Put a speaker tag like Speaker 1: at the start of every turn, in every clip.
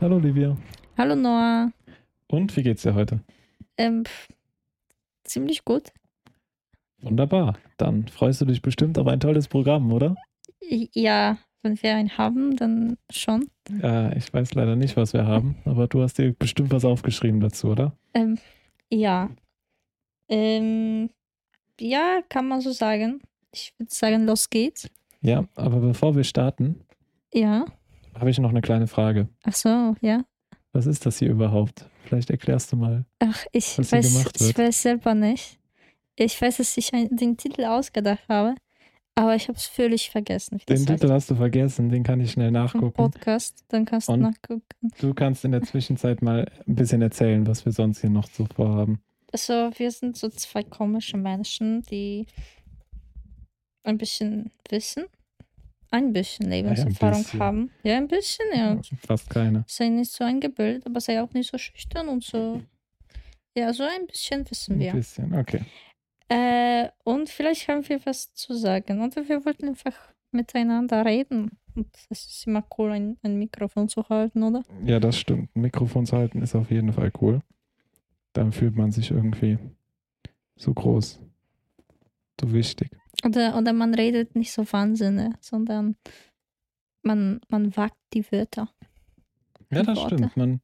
Speaker 1: Hallo Livia.
Speaker 2: Hallo Noah.
Speaker 1: Und wie geht's dir heute?
Speaker 2: Ähm, ziemlich gut.
Speaker 1: Wunderbar. Dann freust du dich bestimmt auf ein tolles Programm, oder?
Speaker 2: Ja, wenn wir einen haben, dann schon.
Speaker 1: Ja, ich weiß leider nicht, was wir haben, aber du hast dir bestimmt was aufgeschrieben dazu, oder?
Speaker 2: Ähm, ja. Ähm, ja, kann man so sagen. Ich würde sagen, los geht's.
Speaker 1: Ja, aber bevor wir starten,
Speaker 2: Ja.
Speaker 1: habe ich noch eine kleine Frage.
Speaker 2: Ach so, ja.
Speaker 1: Was ist das hier überhaupt? Vielleicht erklärst du mal.
Speaker 2: Ach, ich weiß, ich weiß selber nicht. Ich weiß, dass ich ein, den Titel ausgedacht habe, aber ich habe es völlig vergessen.
Speaker 1: Den Titel hast du vergessen, den kann ich schnell nachgucken.
Speaker 2: Podcast, dann kannst du
Speaker 1: Und?
Speaker 2: nachgucken.
Speaker 1: Du kannst in der Zwischenzeit mal ein bisschen erzählen, was wir sonst hier noch so vorhaben.
Speaker 2: Also, wir sind so zwei komische Menschen, die ein bisschen wissen, ein bisschen Lebenserfahrung
Speaker 1: bisschen.
Speaker 2: haben. Ja, ein bisschen, ja.
Speaker 1: Fast keine.
Speaker 2: Sei nicht so eingebildet, aber sei auch nicht so schüchtern und so. Ja, so ein bisschen wissen
Speaker 1: Ein
Speaker 2: wir.
Speaker 1: bisschen, okay.
Speaker 2: Äh, und vielleicht haben wir was zu sagen. Und wir wollten einfach miteinander reden. Und es ist immer cool, ein, ein Mikrofon zu halten, oder?
Speaker 1: Ja, das stimmt. Ein Mikrofon zu halten ist auf jeden Fall cool. Dann fühlt man sich irgendwie so groß, so wichtig.
Speaker 2: Oder, oder man redet nicht so Wahnsinn, sondern man, man wagt die Wörter.
Speaker 1: Ja, das
Speaker 2: Worte.
Speaker 1: stimmt. Man,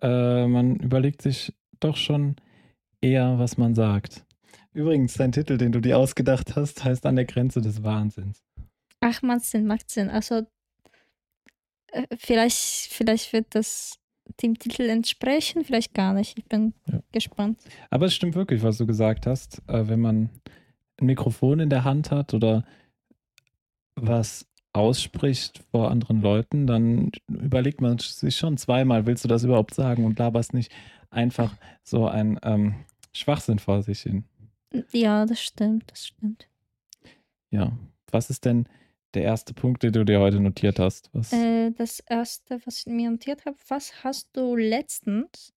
Speaker 1: äh, man überlegt sich doch schon eher, was man sagt. Übrigens, dein Titel, den du dir ausgedacht hast, heißt An der Grenze des Wahnsinns.
Speaker 2: Ach, macht Sinn, macht Sinn. Also, äh, vielleicht, vielleicht wird das dem Titel entsprechen, vielleicht gar nicht. Ich bin
Speaker 1: Ja.
Speaker 2: gespannt.
Speaker 1: Aber es stimmt wirklich, was du gesagt hast. Äh, wenn man ein Mikrofon in der Hand hat oder was ausspricht vor anderen Leuten, dann überlegt man sich schon zweimal, willst du das überhaupt sagen und laberst nicht einfach so ein ähm, Schwachsinn vor sich hin.
Speaker 2: Ja, das stimmt, das stimmt.
Speaker 1: Ja. Was ist denn der erste Punkt, den du dir heute notiert hast? Was,
Speaker 2: Äh, das erste, was ich mir notiert habe, was hast du letztens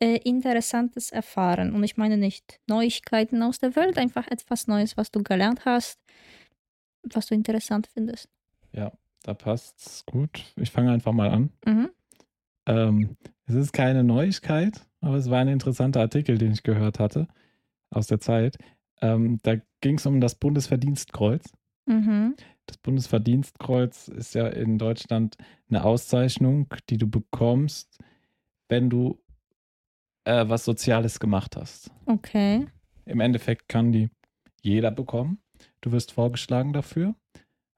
Speaker 2: äh, Interessantes erfahren? Und ich meine nicht Neuigkeiten aus der Welt, einfach etwas Neues, was du gelernt hast, was du interessant findest.
Speaker 1: da passt's gut. Ich fange einfach mal an.
Speaker 2: Mhm.
Speaker 1: Ähm, es ist keine Neuigkeit, aber es war ein interessanter Artikel, den ich gehört hatte aus der Zeit. Ähm, da ging es um das Bundesverdienstkreuz.
Speaker 2: Mhm.
Speaker 1: Das Bundesverdienstkreuz ist ja in Deutschland eine Auszeichnung, die du bekommst, wenn du äh, was Soziales gemacht hast.
Speaker 2: Okay.
Speaker 1: Im Endeffekt kann die jeder bekommen. Du wirst vorgeschlagen dafür.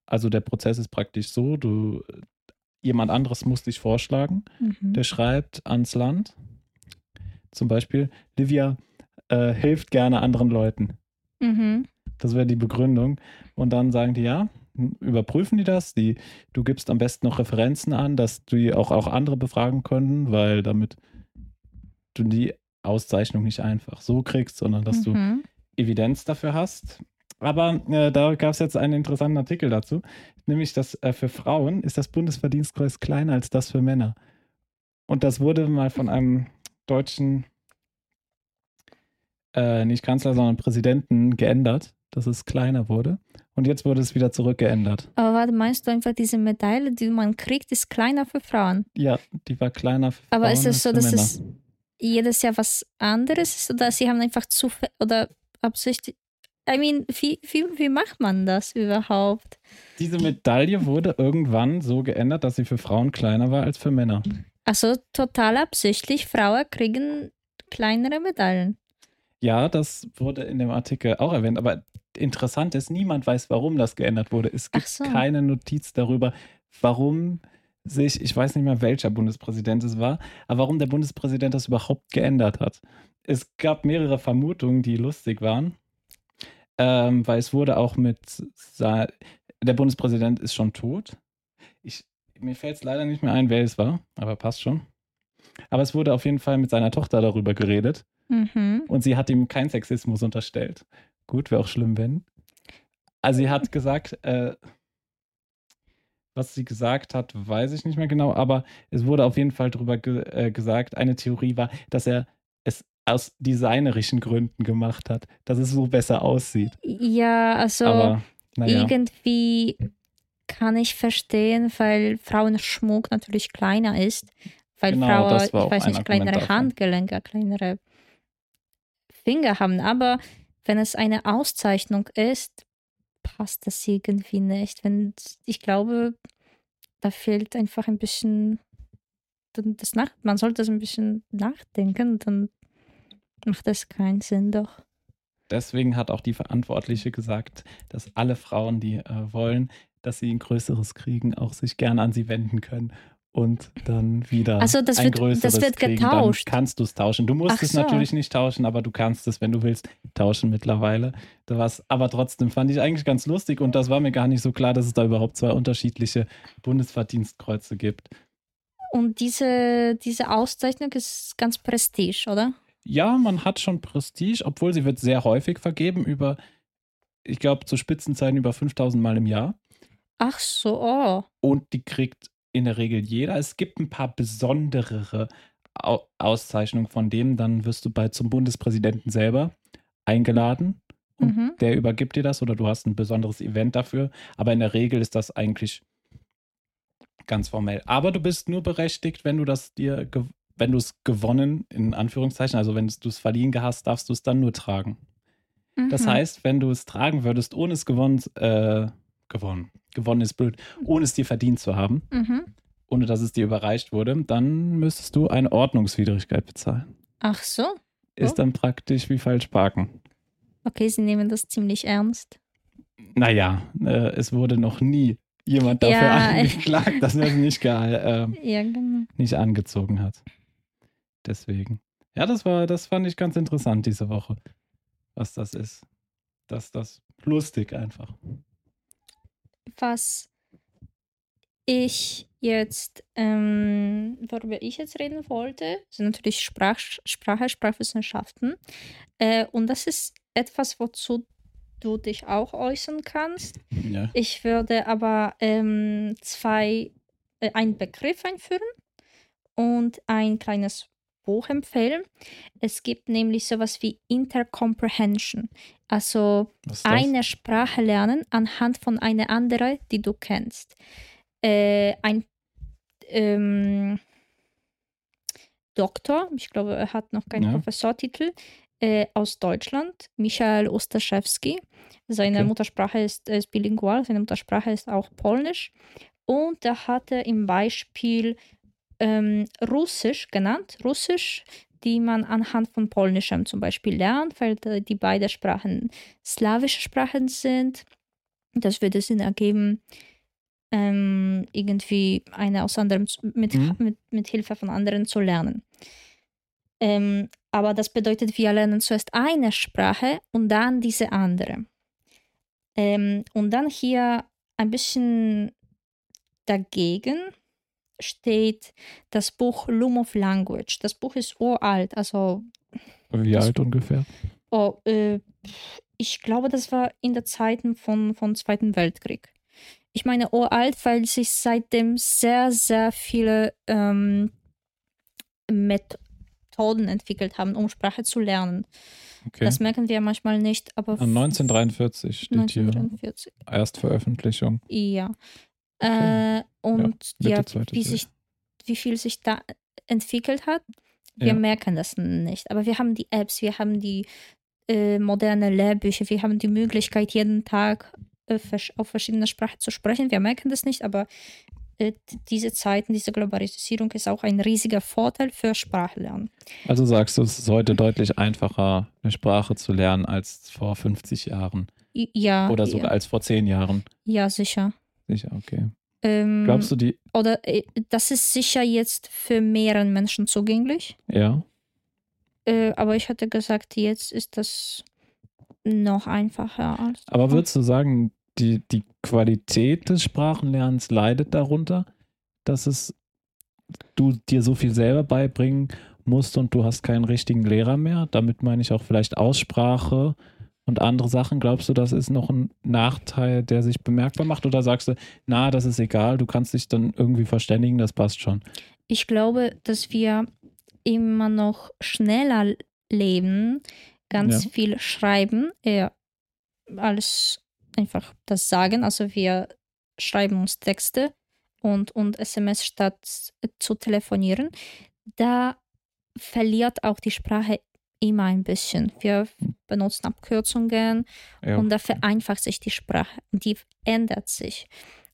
Speaker 1: Also der Prozess ist praktisch so, du jemand anderes muss dich vorschlagen.
Speaker 2: Mhm.
Speaker 1: Der schreibt ans Land. Zum Beispiel, Livia äh, hilft gerne anderen Leuten.
Speaker 2: Mhm.
Speaker 1: Das wäre die Begründung. Und dann sagen die, ja, überprüfen die das. Die, du gibst am besten noch Referenzen an, dass die auch, auch andere befragen können, weil damit du die Auszeichnung nicht einfach so kriegst, sondern dass du
Speaker 2: Mhm.
Speaker 1: Evidenz dafür hast. Aber äh, da gab es jetzt einen interessanten Artikel dazu, nämlich dass äh, für Frauen ist das Bundesverdienstkreuz kleiner als das für Männer. Und das wurde mal von einem deutschen, äh, nicht Kanzler, sondern Präsidenten geändert, dass es kleiner wurde. Und jetzt wurde es wieder zurückgeändert.
Speaker 2: Aber warte, meinst du einfach, diese Medaille, die man kriegt, ist kleiner für Frauen?
Speaker 1: Ja, die war kleiner für
Speaker 2: Aber
Speaker 1: Frauen
Speaker 2: ist es so, dass
Speaker 1: Männer.
Speaker 2: es jedes Jahr was anderes ist oder sie haben einfach zu oder absichtlich. I mean, wie, wie, wie macht man das überhaupt?
Speaker 1: Diese Medaille wurde irgendwann so geändert, dass sie für Frauen kleiner war als für Männer.
Speaker 2: Also total absichtlich, Frauen kriegen kleinere Medaillen.
Speaker 1: Ja, das wurde in dem Artikel auch erwähnt, aber interessant ist, niemand weiß, warum das geändert wurde. Es gibt
Speaker 2: so.
Speaker 1: keine Notiz darüber, warum sich, ich weiß nicht mehr, welcher Bundespräsident es war, aber warum der Bundespräsident das überhaupt geändert hat. Es gab mehrere Vermutungen, die lustig waren, ähm, weil es wurde auch mit, der Bundespräsident ist schon tot. Ich, mir fällt es leider nicht mehr ein, wer es war, aber passt schon. Aber es wurde auf jeden Fall mit seiner Tochter darüber geredet.
Speaker 2: Mhm.
Speaker 1: Und sie hat ihm keinen Sexismus unterstellt. Gut, wäre auch schlimm, wenn. Also sie hat gesagt, äh, was sie gesagt hat, weiß ich nicht mehr genau, aber es wurde auf jeden Fall darüber ge äh, gesagt, eine Theorie war, dass er es aus designerischen Gründen gemacht hat, dass es so besser aussieht.
Speaker 2: Ja, also
Speaker 1: Aber naja,
Speaker 2: irgendwie kann ich verstehen, weil Frauenschmuck natürlich kleiner ist. Weil
Speaker 1: Genau,
Speaker 2: Frauen, ich weiß nicht, kleinere. Handgelenke, kleinere Finger haben. Aber wenn es eine Auszeichnung ist, passt das irgendwie nicht. Wenn ich glaube, da fehlt einfach ein bisschen das nach man sollte das ein bisschen nachdenken, dann macht das keinen Sinn doch.
Speaker 1: deswegen hat auch die Verantwortliche gesagt, dass alle Frauen, die äh, wollen, dass sie ein größeres kriegen, auch sich gerne an sie wenden können. Und dann wieder
Speaker 2: Also das
Speaker 1: ein
Speaker 2: wird-
Speaker 1: größeres
Speaker 2: das wird
Speaker 1: kriegen.
Speaker 2: getauscht.
Speaker 1: Dann kannst du es tauschen. Du musst
Speaker 2: Ach
Speaker 1: es
Speaker 2: so.
Speaker 1: natürlich nicht tauschen, aber du kannst es, wenn du willst, tauschen mittlerweile. Was, aber trotzdem fand ich eigentlich ganz lustig und das war mir gar nicht so klar, dass es da überhaupt zwei unterschiedliche Bundesverdienstkreuze gibt.
Speaker 2: Und diese, diese Auszeichnung ist ganz prestige, oder?
Speaker 1: Ja, man hat schon Prestige, obwohl sie wird sehr häufig vergeben, über, ich glaube, zu Spitzenzeiten über 5000 Mal im Jahr.
Speaker 2: Ach so, oh.
Speaker 1: Und die kriegt in der Regel jeder. Es gibt ein paar besonderere Au Auszeichnungen von dem, dann wirst du bei zum Bundespräsidenten selber eingeladen. Und
Speaker 2: Mhm.
Speaker 1: der übergibt dir das oder du hast ein besonderes Event dafür. Aber in der Regel ist das eigentlich ganz formell. Aber du bist nur berechtigt, wenn du das dir, wenn du es gewonnen, in Anführungszeichen, also wenn du es verliehen hast, darfst du es dann nur tragen. Das
Speaker 2: Mhm.
Speaker 1: heißt, wenn du es tragen würdest, ohne es gewonnen, äh, gewonnen, gewonnen ist blöd, ohne es dir verdient zu haben,
Speaker 2: Mhm.
Speaker 1: ohne dass es dir überreicht wurde, dann müsstest du eine Ordnungswidrigkeit bezahlen.
Speaker 2: Ach so.
Speaker 1: Ist
Speaker 2: Oh.
Speaker 1: dann praktisch wie falsch parken.
Speaker 2: Okay, sie nehmen das ziemlich ernst.
Speaker 1: Naja, äh, es wurde noch nie jemand dafür
Speaker 2: Ja,
Speaker 1: angeklagt, dass er es nicht, äh,
Speaker 2: Ja, genau.
Speaker 1: nicht angezogen hat. Deswegen. Ja, das war, das fand ich ganz interessant diese Woche, was das ist. Dass das lustig einfach.
Speaker 2: Was ich jetzt, ähm, worüber ich jetzt reden wollte, sind natürlich Sprach, Sprache, Sprachwissenschaften. Äh, und das ist etwas, wozu du dich auch äußern kannst.
Speaker 1: Ja.
Speaker 2: Ich würde aber ähm, zwei, äh, einen Begriff einführen und ein kleines Buch empfehlen. Es gibt nämlich sowas wie Intercomprehension, also eine Sprache lernen anhand von einer anderen, die du kennst. Äh, ein ähm, Doktor, ich glaube, er hat noch keinen
Speaker 1: Ja.
Speaker 2: Professortitel, äh, aus Deutschland, Michael Ostaszewski. Seine
Speaker 1: Okay.
Speaker 2: Muttersprache ist, ist bilingual, seine Muttersprache ist auch Polnisch. Und da hat er im Beispiel ähm, Russisch genannt, Russisch, die man anhand von Polnischem zum Beispiel lernt, weil die beiden Sprachen slawische Sprachen sind. Das würde Sinn ergeben, ähm, irgendwie eine aus anderem mit,
Speaker 1: Mhm.
Speaker 2: mit, mit Hilfe von anderen zu lernen. Ähm, aber das bedeutet, wir lernen zuerst eine Sprache und dann diese andere. Ähm, und dann hier ein bisschen dagegen steht das Buch Loom of Language. Das Buch ist uralt, also
Speaker 1: Wie alt ungefähr?
Speaker 2: oh, äh, ich glaube, das war in der Zeiten von, von Zweiten Weltkrieg. Ich meine uralt, weil sich seitdem sehr, sehr viele ähm, Methoden entwickelt haben, um Sprache zu lernen.
Speaker 1: Okay.
Speaker 2: Das merken wir manchmal nicht, aber
Speaker 1: Ah, 1943 steht hier
Speaker 2: 1943.
Speaker 1: Erstveröffentlichung.
Speaker 2: Ja.
Speaker 1: Okay.
Speaker 2: Äh, und ja,
Speaker 1: zweite
Speaker 2: wie, sich, wie viel sich da entwickelt hat, wir
Speaker 1: Ja.
Speaker 2: merken das nicht. Aber wir haben die Apps, wir haben die äh, moderne Lehrbücher, wir haben die Möglichkeit, jeden Tag äh, auf verschiedene Sprachen zu sprechen. Wir merken das nicht, aber äh, diese Zeiten, diese Globalisierung ist auch ein riesiger Vorteil für Sprachlernen.
Speaker 1: Also sagst du, es ist heute deutlich einfacher, eine Sprache zu lernen als vor 50 Jahren
Speaker 2: Ja,
Speaker 1: oder sogar
Speaker 2: ja,
Speaker 1: als vor 10 Jahren.
Speaker 2: ja sicher.
Speaker 1: Sicher, okay.
Speaker 2: Ähm,
Speaker 1: Glaubst du, die,
Speaker 2: Oder äh, das ist sicher jetzt für mehreren Menschen zugänglich.
Speaker 1: ja?
Speaker 2: Äh, aber ich hatte gesagt, jetzt ist das noch einfacher als.
Speaker 1: Aber würdest du sagen, die, die Qualität des Sprachenlernens leidet darunter, dass es du dir so viel selber beibringen musst und du hast keinen richtigen Lehrer mehr? Damit meine ich auch vielleicht Aussprache und andere Sachen. Glaubst du, das ist noch ein Nachteil, der sich bemerkbar macht? Oder sagst du, na, das ist egal, du kannst dich dann irgendwie verständigen, das passt schon?
Speaker 2: Ich glaube, dass wir immer noch schneller leben, ganz
Speaker 1: Ja.
Speaker 2: viel schreiben, eher alles einfach das sagen. Also wir schreiben uns Texte und, und SMS statt zu telefonieren. Da verliert auch die Sprache immer ein bisschen. Wir benutzen Abkürzungen
Speaker 1: Ja.
Speaker 2: und da vereinfacht sich die Sprache. Die ändert sich.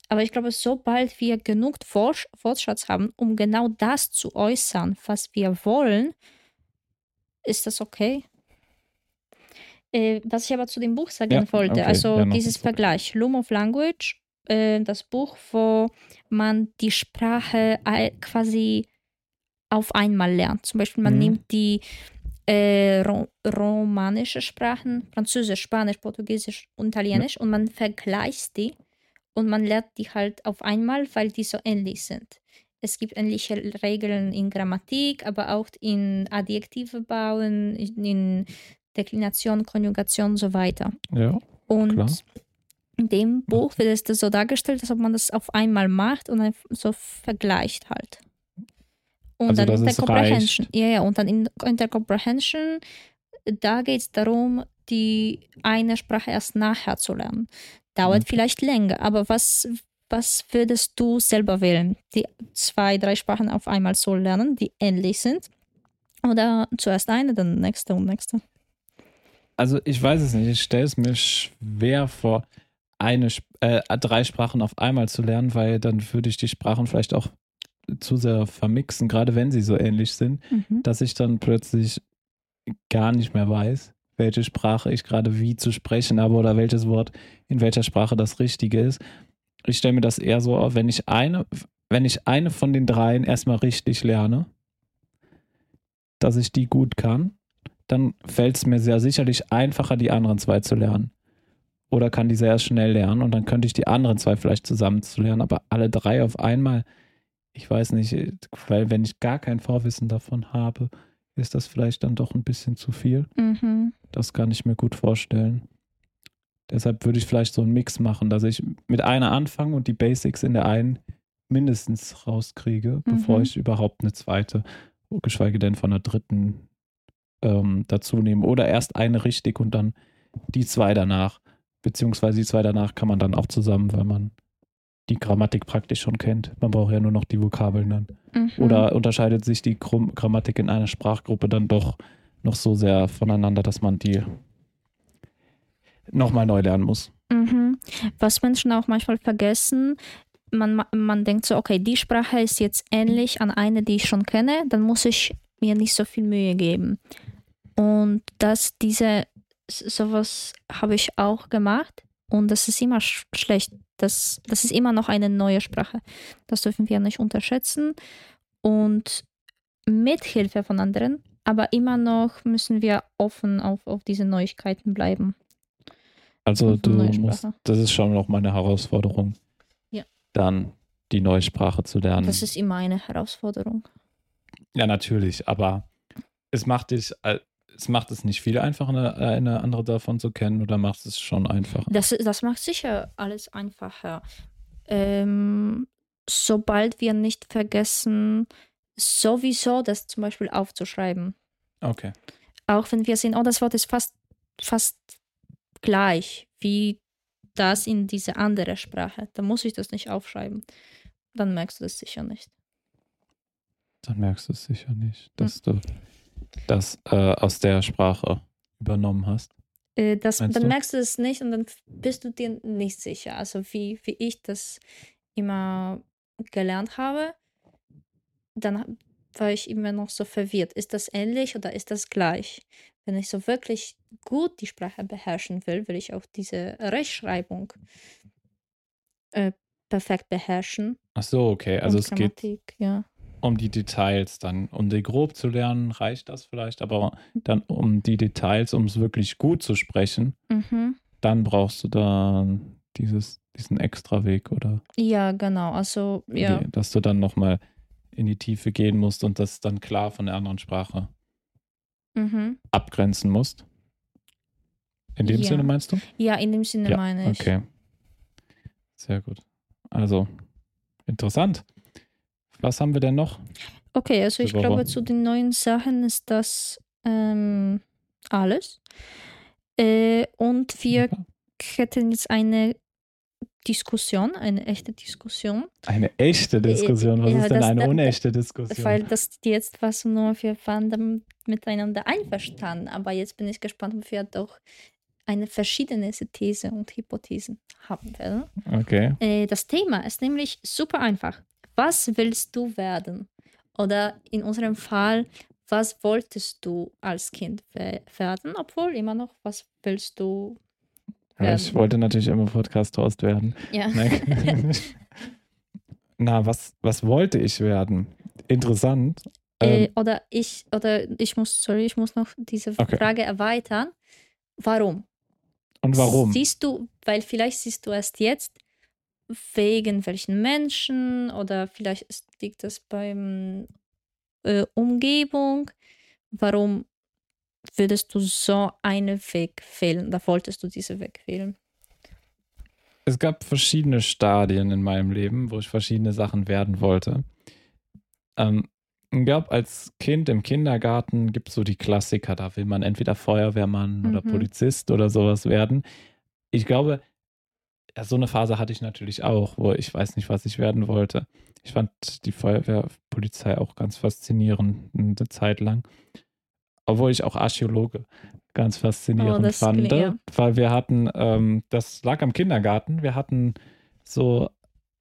Speaker 2: Aber ich glaube, sobald wir genug Wortschatz haben, um genau das zu äußern, was wir wollen, ist das okay. Äh, was ich aber zu dem Buch sagen
Speaker 1: Ja,
Speaker 2: wollte,
Speaker 1: okay.
Speaker 2: also
Speaker 1: Ja,
Speaker 2: dieses. Vergleich, Loom of Language, äh, das Buch, wo man die Sprache quasi auf einmal lernt. Zum Beispiel, man
Speaker 1: Mhm.
Speaker 2: nimmt die äh, ro romanische Sprachen, Französisch, Spanisch, Portugiesisch und Italienisch und man vergleicht die und man lernt die halt auf einmal, weil die so ähnlich sind. Es gibt ähnliche Regeln in Grammatik, aber auch in Adjektive bauen, in in Deklination, Konjugation und so weiter.
Speaker 1: ja.
Speaker 2: Und
Speaker 1: Klar.
Speaker 2: in dem Buch wird es so dargestellt, als ob man das auf einmal macht und so vergleicht halt. Und
Speaker 1: Also,
Speaker 2: dann
Speaker 1: dass
Speaker 2: in der
Speaker 1: es
Speaker 2: Comprehension.
Speaker 1: reicht.
Speaker 2: Ja, ja, und dann in, in der Comprehension, da geht es darum, die eine Sprache erst nachher zu lernen. Dauert
Speaker 1: Okay.
Speaker 2: vielleicht länger, aber was, was würdest du selber wählen? Die zwei, drei Sprachen auf einmal zu lernen, die ähnlich sind? Oder zuerst eine, dann nächste und nächste?
Speaker 1: Also ich weiß es nicht. Ich stelle es mir schwer vor, eine, äh, drei Sprachen auf einmal zu lernen, weil dann würde ich die Sprachen vielleicht auch zu sehr vermixen, gerade wenn sie so ähnlich sind,
Speaker 2: Mhm.
Speaker 1: dass ich dann plötzlich gar nicht mehr weiß, welche Sprache ich gerade wie zu sprechen habe oder welches Wort in welcher Sprache das Richtige ist. Ich stelle mir das eher so auf, wenn ich eine, wenn ich eine von den dreien erstmal richtig lerne, dass ich die gut kann, dann fällt es mir sehr sicherlich einfacher, die anderen zwei zu lernen. Oder kann die sehr schnell lernen und dann könnte ich die anderen zwei vielleicht zusammen zu lernen, aber alle drei auf einmal, ich weiß nicht, weil wenn ich gar kein Vorwissen davon habe, ist das vielleicht dann doch ein bisschen zu viel.
Speaker 2: Mhm.
Speaker 1: Das kann ich mir gut vorstellen. Deshalb würde ich vielleicht so einen Mix machen, dass ich mit einer anfange und die Basics in der einen mindestens rauskriege, bevor
Speaker 2: Mhm.
Speaker 1: ich überhaupt eine zweite, geschweige denn von einer dritten ähm, dazu nehme. Oder erst eine richtig und dann die zwei danach. Beziehungsweise die zwei danach kann man dann auch zusammen, weil man die Grammatik praktisch schon kennt. Man braucht ja nur noch die Vokabeln dann.
Speaker 2: Mhm.
Speaker 1: Oder unterscheidet sich die Grammatik in einer Sprachgruppe dann doch noch so sehr voneinander, dass man die nochmal neu lernen muss?
Speaker 2: Mhm. Was Menschen auch manchmal vergessen, man, ma- man denkt so, okay, die Sprache ist jetzt ähnlich an eine, die ich schon kenne, dann muss ich mir nicht so viel Mühe geben. Und dass diese, sowas habe ich auch gemacht und das ist immer sch schlecht. Das, das ist immer noch eine neue Sprache. Das dürfen wir nicht unterschätzen. Und mit Hilfe von anderen, aber immer noch müssen wir offen auf, auf diese Neuigkeiten bleiben.
Speaker 1: Also du musst, das ist schon noch meine Herausforderung.
Speaker 2: Ja.
Speaker 1: Dann die neue Sprache zu lernen.
Speaker 2: Das ist immer eine Herausforderung.
Speaker 1: ja, natürlich, aber es macht dich, äh, es macht es nicht viel einfacher, eine, eine andere davon zu kennen oder macht es schon einfacher?
Speaker 2: Das, das macht sicher alles einfacher. Ähm, sobald wir nicht vergessen, sowieso das zum Beispiel aufzuschreiben.
Speaker 1: Okay.
Speaker 2: Auch wenn wir sehen, oh, das Wort ist fast, fast gleich wie das in diese andere Sprache. Dann muss ich das nicht aufschreiben. Dann merkst du das sicher nicht.
Speaker 1: Dann merkst du es sicher nicht, dass du das äh, aus der Sprache übernommen hast.
Speaker 2: Äh, das,
Speaker 1: Meinst
Speaker 2: dann
Speaker 1: du?
Speaker 2: merkst du es nicht und dann bist du dir nicht sicher. Also wie, wie ich das immer gelernt habe, dann war ich immer noch so verwirrt. Ist das ähnlich oder ist das gleich? Wenn ich so wirklich gut die Sprache beherrschen will, will ich auch diese Rechtschreibung äh, perfekt beherrschen.
Speaker 1: Ach so, okay. Also es geht
Speaker 2: ja.
Speaker 1: Um die Details dann. Um die grob zu lernen, reicht das vielleicht, aber dann um die Details, um es wirklich gut zu sprechen,
Speaker 2: Mhm.
Speaker 1: dann brauchst du dann dieses, diesen extra Weg oder
Speaker 2: Ja, genau. Also, ja.
Speaker 1: die, dass du dann nochmal in die Tiefe gehen musst und das dann klar von der anderen Sprache
Speaker 2: Mhm.
Speaker 1: abgrenzen musst. In dem
Speaker 2: Ja.
Speaker 1: Sinne meinst du?
Speaker 2: Ja, in dem Sinne
Speaker 1: Ja,
Speaker 2: meine ich.
Speaker 1: Okay. Sehr gut. Also, interessant. Was haben wir denn noch?
Speaker 2: Okay, also ich glaube, zu den neuen Sachen ist das ähm, alles. Äh, und wir
Speaker 1: Super.
Speaker 2: hätten jetzt eine Diskussion, eine echte Diskussion,
Speaker 1: Eine echte Diskussion. Was
Speaker 2: ja,
Speaker 1: ist denn
Speaker 2: das-
Speaker 1: eine unechte Diskussion?
Speaker 2: weil das jetzt was nur wir waren miteinander einverstanden, aber jetzt bin ich gespannt, ob wir doch eine verschiedene These und Hypothesen haben werden.
Speaker 1: Okay.
Speaker 2: Äh, das Thema ist nämlich super einfach. Was willst du werden? Oder in unserem Fall, was wolltest du als Kind we- werden? Obwohl immer noch, was willst du
Speaker 1: Aber ich
Speaker 2: werden?
Speaker 1: wollte natürlich immer Podcast-Host werden.
Speaker 2: Ja.
Speaker 1: Na, was, was wollte ich werden? Interessant.
Speaker 2: Äh,
Speaker 1: Ähm,
Speaker 2: oder ich, oder ich muss, sorry, ich muss noch diese
Speaker 1: Okay.
Speaker 2: Frage erweitern. Warum?
Speaker 1: und warum?
Speaker 2: Siehst du, weil vielleicht siehst du erst jetzt, wegen welchen Menschen oder vielleicht liegt das beim äh, Umgebung. Warum würdest du so einen Weg wählen oder wolltest du diesen Weg wählen?
Speaker 1: Es gab verschiedene Stadien in meinem Leben, wo ich verschiedene Sachen werden wollte. Ähm, ich glaube, als Kind im Kindergarten gibt es so die Klassiker, da will man entweder Feuerwehrmann oder
Speaker 2: Mhm.
Speaker 1: Polizist oder sowas werden. Ich glaube, ja, so eine Phase hatte ich natürlich auch, wo ich weiß nicht, was ich werden wollte. Ich fand die Feuerwehrpolizei auch ganz faszinierend eine Zeit lang. Obwohl ich auch Archäologe ganz faszinierend
Speaker 2: Oh,
Speaker 1: fand,
Speaker 2: ja.
Speaker 1: weil wir hatten, ähm, das lag am Kindergarten, wir hatten so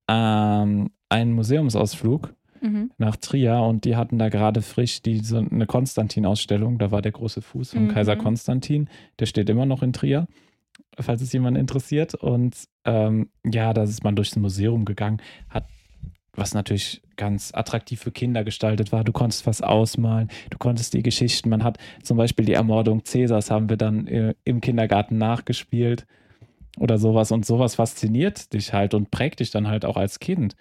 Speaker 1: ähm, einen Museumsausflug
Speaker 2: Mhm.
Speaker 1: nach Trier und die hatten da gerade frisch die, so eine Konstantin-Ausstellung. Da war der große Fuß vom
Speaker 2: Mhm.
Speaker 1: Kaiser Konstantin. Der steht immer noch in Trier, falls es jemand interessiert. Und ähm, ja, da ist man durchs Museum gegangen, hat was natürlich ganz attraktiv für Kinder gestaltet war. Du konntest was ausmalen, du konntest die Geschichten. Man hat zum Beispiel die Ermordung Cäsars haben wir dann äh, im Kindergarten nachgespielt oder sowas. Und sowas fasziniert dich halt und prägt dich dann halt auch als Kind.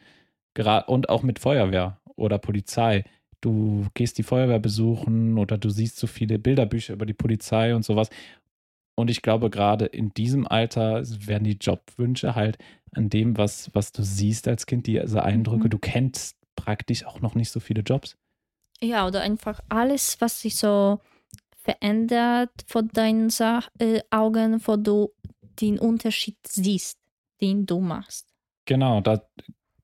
Speaker 1: Gra- und auch mit Feuerwehr oder Polizei. Du gehst die Feuerwehr besuchen oder du siehst so viele Bilderbücher über die Polizei und sowas. Und ich glaube, gerade in diesem Alter werden die Jobwünsche halt an dem, was, was du siehst als Kind, diese Eindrücke.
Speaker 2: Mhm.
Speaker 1: Du kennst praktisch auch noch nicht so viele Jobs.
Speaker 2: Ja, oder einfach alles, was sich so verändert vor deinen Sa äh, Augen, wo du den Unterschied siehst, den du machst.
Speaker 1: Genau, da,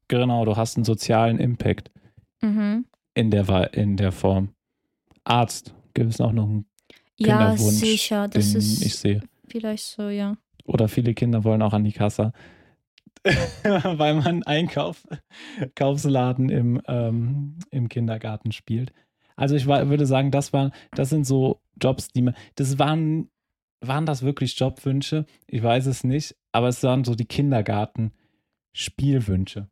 Speaker 1: genau, du hast einen sozialen Impact
Speaker 2: Mhm.
Speaker 1: in der, in der Form. Arzt, gibt es auch noch einen,
Speaker 2: Ja,
Speaker 1: Kinderwunsch,
Speaker 2: sicher, das
Speaker 1: den
Speaker 2: ist
Speaker 1: ich sehe.
Speaker 2: vielleicht so, ja.
Speaker 1: Oder viele Kinder wollen auch an die Kasse, weil man Einkauf, Kaufsladen im, ähm, im Kindergarten spielt. Also ich war, würde sagen, das waren, das sind so Jobs, die man, das waren, waren das wirklich Jobwünsche? Ich weiß es nicht, aber es waren so die Kindergarten-Spielwünsche,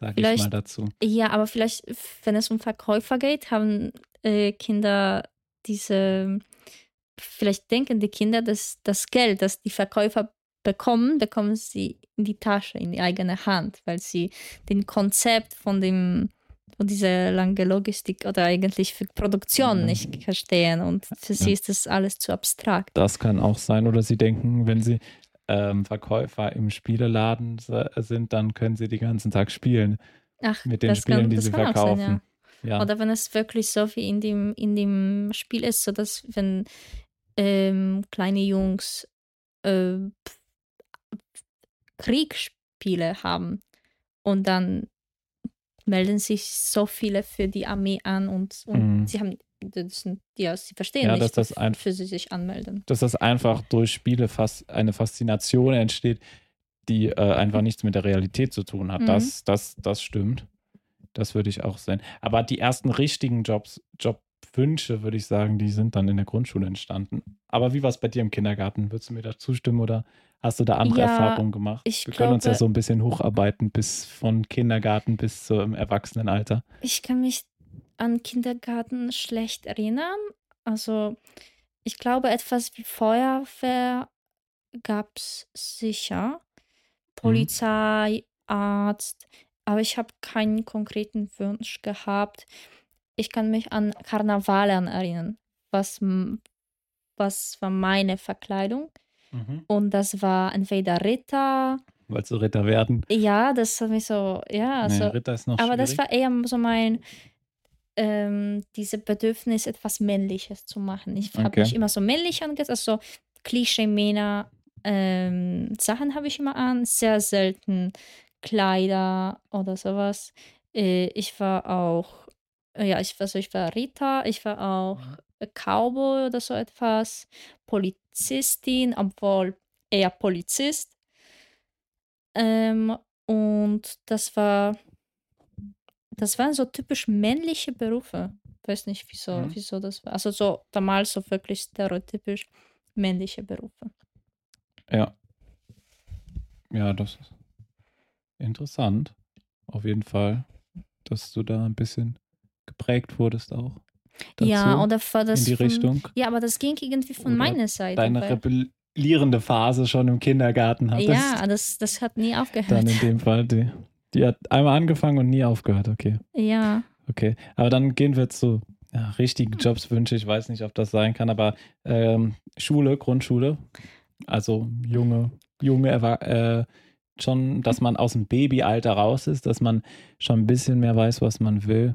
Speaker 1: sage ich mal dazu.
Speaker 2: Ja, aber vielleicht, wenn es um Verkäufer geht, haben äh, Kinder diese, vielleicht denken die Kinder, dass das Geld, das die Verkäufer bekommen, bekommen sie in die Tasche, in die eigene Hand, weil sie den Konzept von dem von dieser lange Logistik oder eigentlich für Produktion
Speaker 1: Mhm.
Speaker 2: nicht verstehen und für sie
Speaker 1: Ja.
Speaker 2: ist das alles zu abstrakt.
Speaker 1: Das kann auch sein. Oder sie denken, wenn sie ähm, Verkäufer im Spieleladen sind, dann können sie den ganzen Tag spielen
Speaker 2: Ach,
Speaker 1: mit den Spielen,
Speaker 2: kann,
Speaker 1: die sie verkaufen.
Speaker 2: Sein, ja.
Speaker 1: ja.
Speaker 2: Oder wenn es wirklich so wie in dem, in dem Spiel ist, so dass wenn ähm, kleine Jungs äh, Kriegsspiele haben und dann melden sich so viele für die Armee an und, und
Speaker 1: Mhm.
Speaker 2: sie haben das sind, ja, sie verstehen
Speaker 1: Ja,
Speaker 2: nicht,
Speaker 1: dass das ein-
Speaker 2: für sie sich anmelden.
Speaker 1: dass das einfach durch Spiele fast eine Faszination entsteht, die äh, einfach nichts mit der Realität zu tun hat.
Speaker 2: Mhm.
Speaker 1: Das, das, das stimmt. Das würde ich auch sehen. Aber die ersten richtigen Jobs, Jobwünsche, würde ich sagen, die sind dann in der Grundschule entstanden. Aber wie war es bei dir im Kindergarten? Würdest du mir da zustimmen oder hast du da andere
Speaker 2: Ja,
Speaker 1: Erfahrungen gemacht?
Speaker 2: ich
Speaker 1: Wir können uns ja
Speaker 2: glaube-
Speaker 1: so ein bisschen hocharbeiten bis von Kindergarten bis zum Erwachsenenalter.
Speaker 2: Ich kann mich an Kindergarten schlecht erinnern. Also ich glaube, etwas wie Feuerwehr gab es sicher. Polizei, Arzt, aber ich habe keinen konkreten Wunsch gehabt. Ich kann mich an Karnavalen erinnern. Was, was war meine Verkleidung? Und das war entweder Ritter.
Speaker 1: Wolltest du Ritter werden?
Speaker 2: Ja, das hat mich so, ja,
Speaker 1: nee,
Speaker 2: also
Speaker 1: Ritter ist noch
Speaker 2: aber das
Speaker 1: schwierig.
Speaker 2: war eher so mein, ähm, diese Bedürfnis, etwas Männliches zu machen. Ich habe
Speaker 1: Okay.
Speaker 2: mich immer so männlich angezogen, also so Klischee-Männer ähm, Sachen habe ich immer an, sehr selten Kleider oder sowas. Äh, ich war auch, ja, ich, also ich war Rita, ich war auch äh, Cowboy oder so etwas, Polizistin, obwohl eher Polizist. Ähm, und das war, das waren so typisch männliche Berufe. Weiß nicht, wieso,
Speaker 1: Mhm.
Speaker 2: wieso das war. Also so damals so wirklich stereotypisch männliche Berufe.
Speaker 1: Ja. Ja, das ist interessant. Auf jeden Fall, dass du da ein bisschen geprägt wurdest auch. Dazu,
Speaker 2: Ja, oder war
Speaker 1: in
Speaker 2: das
Speaker 1: die
Speaker 2: von,
Speaker 1: Richtung.
Speaker 2: Ja, aber das ging irgendwie von
Speaker 1: Oder
Speaker 2: meiner Seite.
Speaker 1: Deine rebellierende Phase schon im Kindergarten hattest.
Speaker 2: ja, das, das hat nie
Speaker 1: Dann
Speaker 2: aufgehört.
Speaker 1: in dem Fall, die, die hat einmal angefangen und nie aufgehört. Okay,
Speaker 2: Ja,
Speaker 1: okay. Aber dann gehen wir zu ja, richtigen Jobswünsche. Ich weiß nicht, ob das sein kann, aber ähm, Schule, Grundschule. Also junge, junge, äh, schon, dass man aus dem Babyalter raus ist, dass man schon ein bisschen mehr weiß, was man will.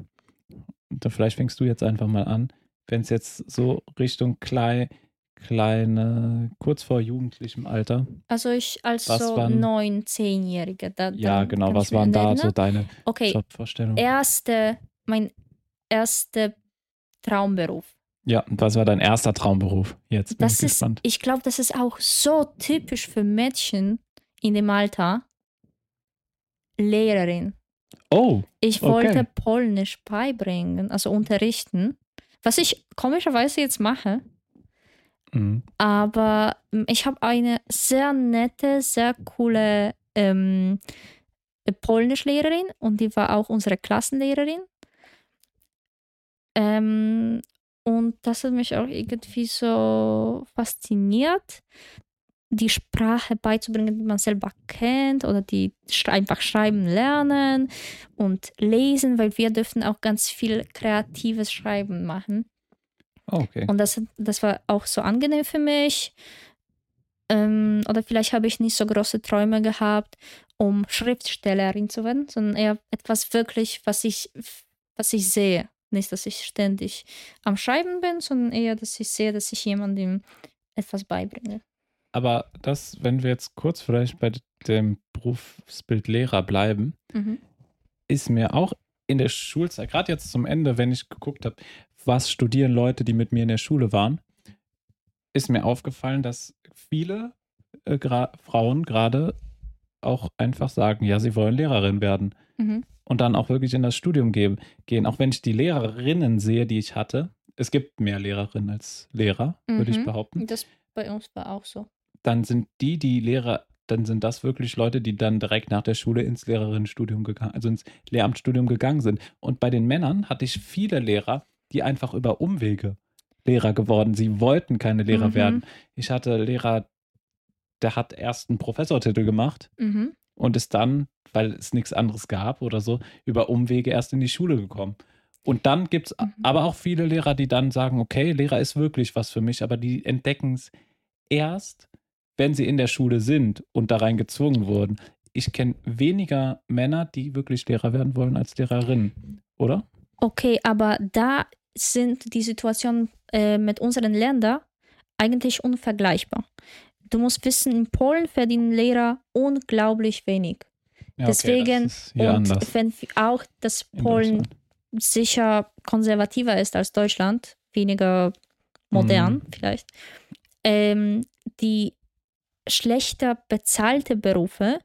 Speaker 1: Dann vielleicht fängst du jetzt einfach mal an. Wenn es jetzt so Richtung klein, kleine, kurz vor jugendlichem Alter.
Speaker 2: also ich als
Speaker 1: Was
Speaker 2: so neun, zehnjährige. Da,
Speaker 1: Ja, genau. Was waren da
Speaker 2: erinnern.
Speaker 1: so deine
Speaker 2: Okay,
Speaker 1: Jobvorstellungen?
Speaker 2: erste, mein erster Traumberuf.
Speaker 1: Ja, und was war dein erster Traumberuf? Jetzt bin
Speaker 2: Das
Speaker 1: ich
Speaker 2: ist,
Speaker 1: gespannt.
Speaker 2: ich glaube, das ist auch so typisch für Mädchen in dem Alter. Lehrerin.
Speaker 1: Oh,
Speaker 2: Ich
Speaker 1: Okay.
Speaker 2: wollte Polnisch beibringen, also unterrichten, was ich komischerweise jetzt mache.
Speaker 1: mhm.
Speaker 2: Aber ähm, ich habe eine sehr nette, sehr coole ähm, Polnischlehrerin und die war auch unsere Klassenlehrerin. Ähm, und das hat mich auch irgendwie so fasziniert, die Sprache beizubringen, die man selber kennt oder die einfach schreiben lernen und lesen, weil wir dürfen auch ganz viel kreatives Schreiben machen.
Speaker 1: Oh, okay.
Speaker 2: Und das, das war auch so angenehm für mich. Ähm, oder vielleicht habe ich nicht so große Träume gehabt, um Schriftstellerin zu werden, sondern eher etwas wirklich, was ich, was ich sehe. Nicht, dass ich ständig am Schreiben bin, sondern eher, dass ich sehe, dass ich jemandem etwas beibringe.
Speaker 1: Aber das, wenn wir jetzt kurz vielleicht bei dem Berufsbild Lehrer bleiben,
Speaker 2: Mhm.
Speaker 1: ist mir auch in der Schulzeit, gerade jetzt zum Ende, wenn ich geguckt habe, was studieren Leute, die mit mir in der Schule waren, ist mir aufgefallen, dass viele äh, gra Frauen gerade auch einfach sagen, ja, sie wollen Lehrerin werden
Speaker 2: Mhm.
Speaker 1: und dann auch wirklich in das Studium gehen. gehen. Auch wenn ich die Lehrerinnen sehe, die ich hatte, es gibt mehr Lehrerinnen als Lehrer, würde ich
Speaker 2: Mhm.
Speaker 1: behaupten.
Speaker 2: Das bei uns war auch so.
Speaker 1: Dann sind die, die Lehrer, dann sind das wirklich Leute, die dann direkt nach der Schule ins Lehrerinnenstudium gegangen, also ins Lehramtsstudium gegangen sind. Und bei den Männern hatte ich viele Lehrer, die einfach über Umwege Lehrer geworden. Sie wollten keine Lehrer
Speaker 2: Mhm.
Speaker 1: werden. Ich hatte Lehrer, der hat erst einen Professortitel gemacht
Speaker 2: Mhm.
Speaker 1: und ist dann, weil es nichts anderes gab oder so, über Umwege erst in die Schule gekommen. Und dann gibt es
Speaker 2: Mhm.
Speaker 1: aber auch viele Lehrer, die dann sagen, okay, Lehrer ist wirklich was für mich, aber die entdecken es erst, wenn sie in der Schule sind und da rein gezwungen wurden. Ich kenne weniger Männer, die wirklich Lehrer werden wollen, als Lehrerinnen, oder?
Speaker 2: Okay, aber da sind die Situationen äh, mit unseren Ländern eigentlich unvergleichbar. Du musst wissen, in Polen verdienen Lehrer unglaublich wenig.
Speaker 1: Ja,
Speaker 2: Deswegen- und
Speaker 1: anders.
Speaker 2: wenn auch das
Speaker 1: in
Speaker 2: Polen sicher konservativer ist als Deutschland, weniger modern
Speaker 1: Mhm.
Speaker 2: vielleicht, ähm, die schlechter bezahlte Berufe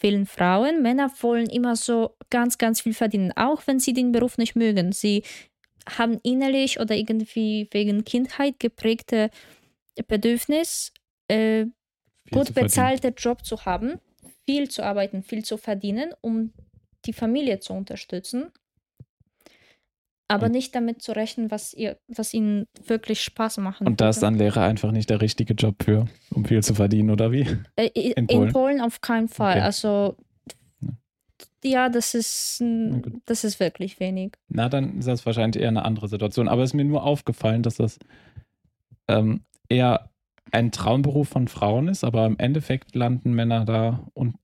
Speaker 2: wählen Frauen. Männer wollen immer so ganz, ganz viel verdienen, auch wenn sie den Beruf nicht mögen. Sie haben innerlich oder irgendwie wegen Kindheit geprägte Bedürfnis, äh, gut bezahlte Job zu haben, viel zu arbeiten, viel zu verdienen, um die Familie zu unterstützen, aber
Speaker 1: Und-
Speaker 2: nicht damit zu rechnen, was, ihr, was ihnen wirklich Spaß machen
Speaker 1: Und da ist dann Lehrer einfach nicht der richtige Job für, um viel zu verdienen, oder wie?
Speaker 2: Äh,
Speaker 1: in
Speaker 2: in,
Speaker 1: Polen?
Speaker 2: Polen? auf keinen Fall.
Speaker 1: Okay.
Speaker 2: Also ja, das ist, das ist wirklich wenig.
Speaker 1: Na, dann ist das wahrscheinlich eher eine andere Situation. Aber es ist mir nur aufgefallen, dass das ähm, eher ein Traumberuf von Frauen ist, aber im Endeffekt landen Männer da und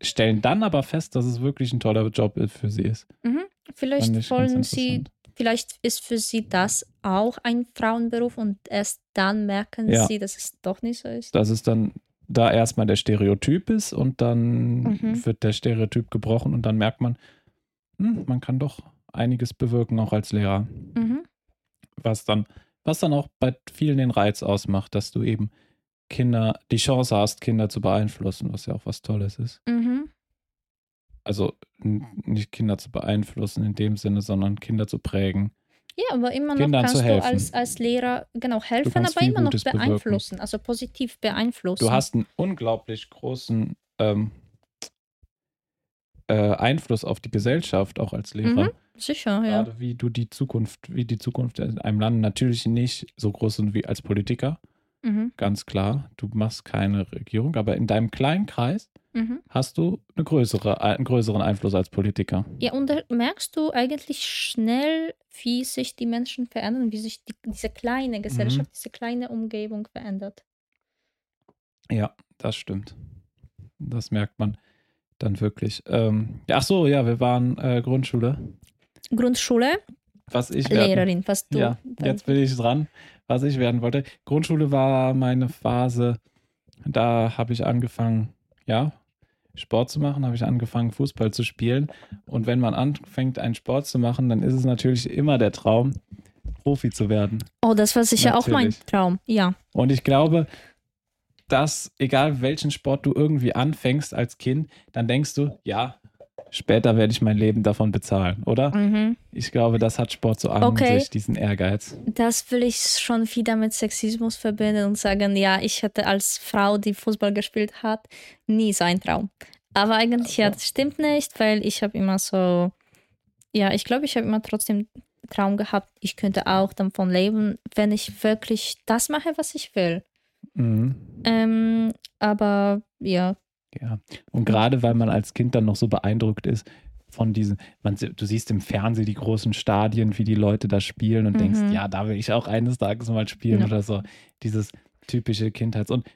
Speaker 1: stellen dann aber fest, dass es wirklich ein toller Job für sie ist.
Speaker 2: Mhm. Vielleicht wollen sie. Vielleicht ist für sie das auch ein Frauenberuf und erst dann merken
Speaker 1: Ja.
Speaker 2: sie, dass es doch nicht so ist.
Speaker 1: Dass es dann da erstmal der Stereotyp ist und dann
Speaker 2: Mhm.
Speaker 1: wird der Stereotyp gebrochen und dann merkt man, hm, man kann doch einiges bewirken, auch als Lehrer.
Speaker 2: Mhm.
Speaker 1: Was dann, was dann auch bei vielen den Reiz ausmacht, dass du eben Kinder, die Chance hast, Kinder zu beeinflussen, was ja auch was Tolles ist.
Speaker 2: Mhm.
Speaker 1: Also nicht Kinder zu beeinflussen in dem Sinne, sondern Kinder zu prägen.
Speaker 2: Ja, aber immer noch
Speaker 1: Kindern
Speaker 2: kannst du als, als Lehrer genau helfen, aber immer noch
Speaker 1: Gutes bewirken.
Speaker 2: beeinflussen, also positiv beeinflussen.
Speaker 1: Du hast einen unglaublich großen ähm, äh, Einfluss auf die Gesellschaft, auch als Lehrer.
Speaker 2: Mhm. Sicher, ja.
Speaker 1: Gerade wie du die Zukunft, wie die Zukunft in einem Land natürlich nicht so groß sind wie als Politiker,
Speaker 2: Mhm.
Speaker 1: ganz klar. Du machst keine Regierung, aber in deinem kleinen Kreis
Speaker 2: Mhm.
Speaker 1: hast du eine größere, einen größeren Einfluss als Politiker.
Speaker 2: Ja, und da merkst du eigentlich schnell, wie sich die Menschen verändern, wie sich die, diese kleine Gesellschaft, diese kleine Umgebung verändert.
Speaker 1: Ja, das stimmt. Das merkt man dann wirklich. Ähm, ja, ach so, ja, wir waren äh, Grundschule.
Speaker 2: Grundschule,
Speaker 1: Was ich werden,
Speaker 2: Lehrerin, was du.
Speaker 1: Ja, jetzt bin ich dran, was ich werden wollte. Grundschule war meine Phase, da habe ich angefangen, ja, Sport zu machen, habe ich angefangen, Fußball zu spielen. Und wenn man anfängt, einen Sport zu machen, dann ist es natürlich immer der Traum, Profi zu werden.
Speaker 2: Oh, das war sicher auch mein
Speaker 1: Natürlich.
Speaker 2: Traum. Ja.
Speaker 1: Und ich glaube, dass egal welchen Sport du irgendwie anfängst als Kind, dann denkst du, ja, später werde ich mein Leben davon bezahlen, oder?
Speaker 2: Mhm.
Speaker 1: Ich glaube, das hat Sport so an
Speaker 2: Okay.
Speaker 1: sich, diesen Ehrgeiz.
Speaker 2: Das will ich schon wieder mit Sexismus verbinden und sagen, ja, ich hatte als Frau, die Fußball gespielt hat, nie so einen Traum. Aber eigentlich, ja, das stimmt nicht, weil ich habe immer so, ja, ich glaube, ich habe immer trotzdem Traum gehabt, ich könnte auch davon leben, wenn ich wirklich das mache, was ich will.
Speaker 1: Mhm.
Speaker 2: Ähm, aber ja,
Speaker 1: Ja. Und gerade weil man als Kind dann noch so beeindruckt ist von diesen, man, du siehst im Fernsehen die großen Stadien, wie die Leute da spielen und
Speaker 2: Mhm.
Speaker 1: denkst, ja, da will ich auch eines Tages mal spielen
Speaker 2: Ja.
Speaker 1: oder so. Dieses typische Kindheits- und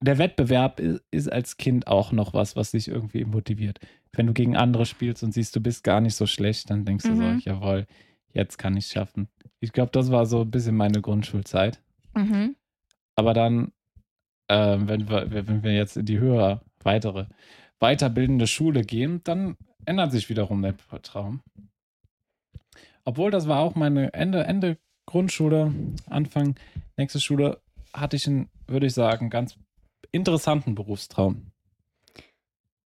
Speaker 1: der Wettbewerb ist, als Kind auch noch was, was dich irgendwie motiviert. Wenn du gegen andere spielst und siehst, du bist gar nicht so schlecht, dann denkst du
Speaker 2: Mhm.
Speaker 1: so, jawohl, jetzt kann ich es schaffen. Ich glaube, das war so ein bisschen meine Grundschulzeit.
Speaker 2: mhm.
Speaker 1: Aber dann, ähm, wenn, wir, wenn wir jetzt in die höhere, weitere, weiterbildende Schule gehen, dann ändert sich wiederum der Traum. Obwohl, das war auch meine Ende, Ende Grundschule, Anfang nächste Schule, hatte ich einen, würde ich sagen, ganz interessanten Berufstraum.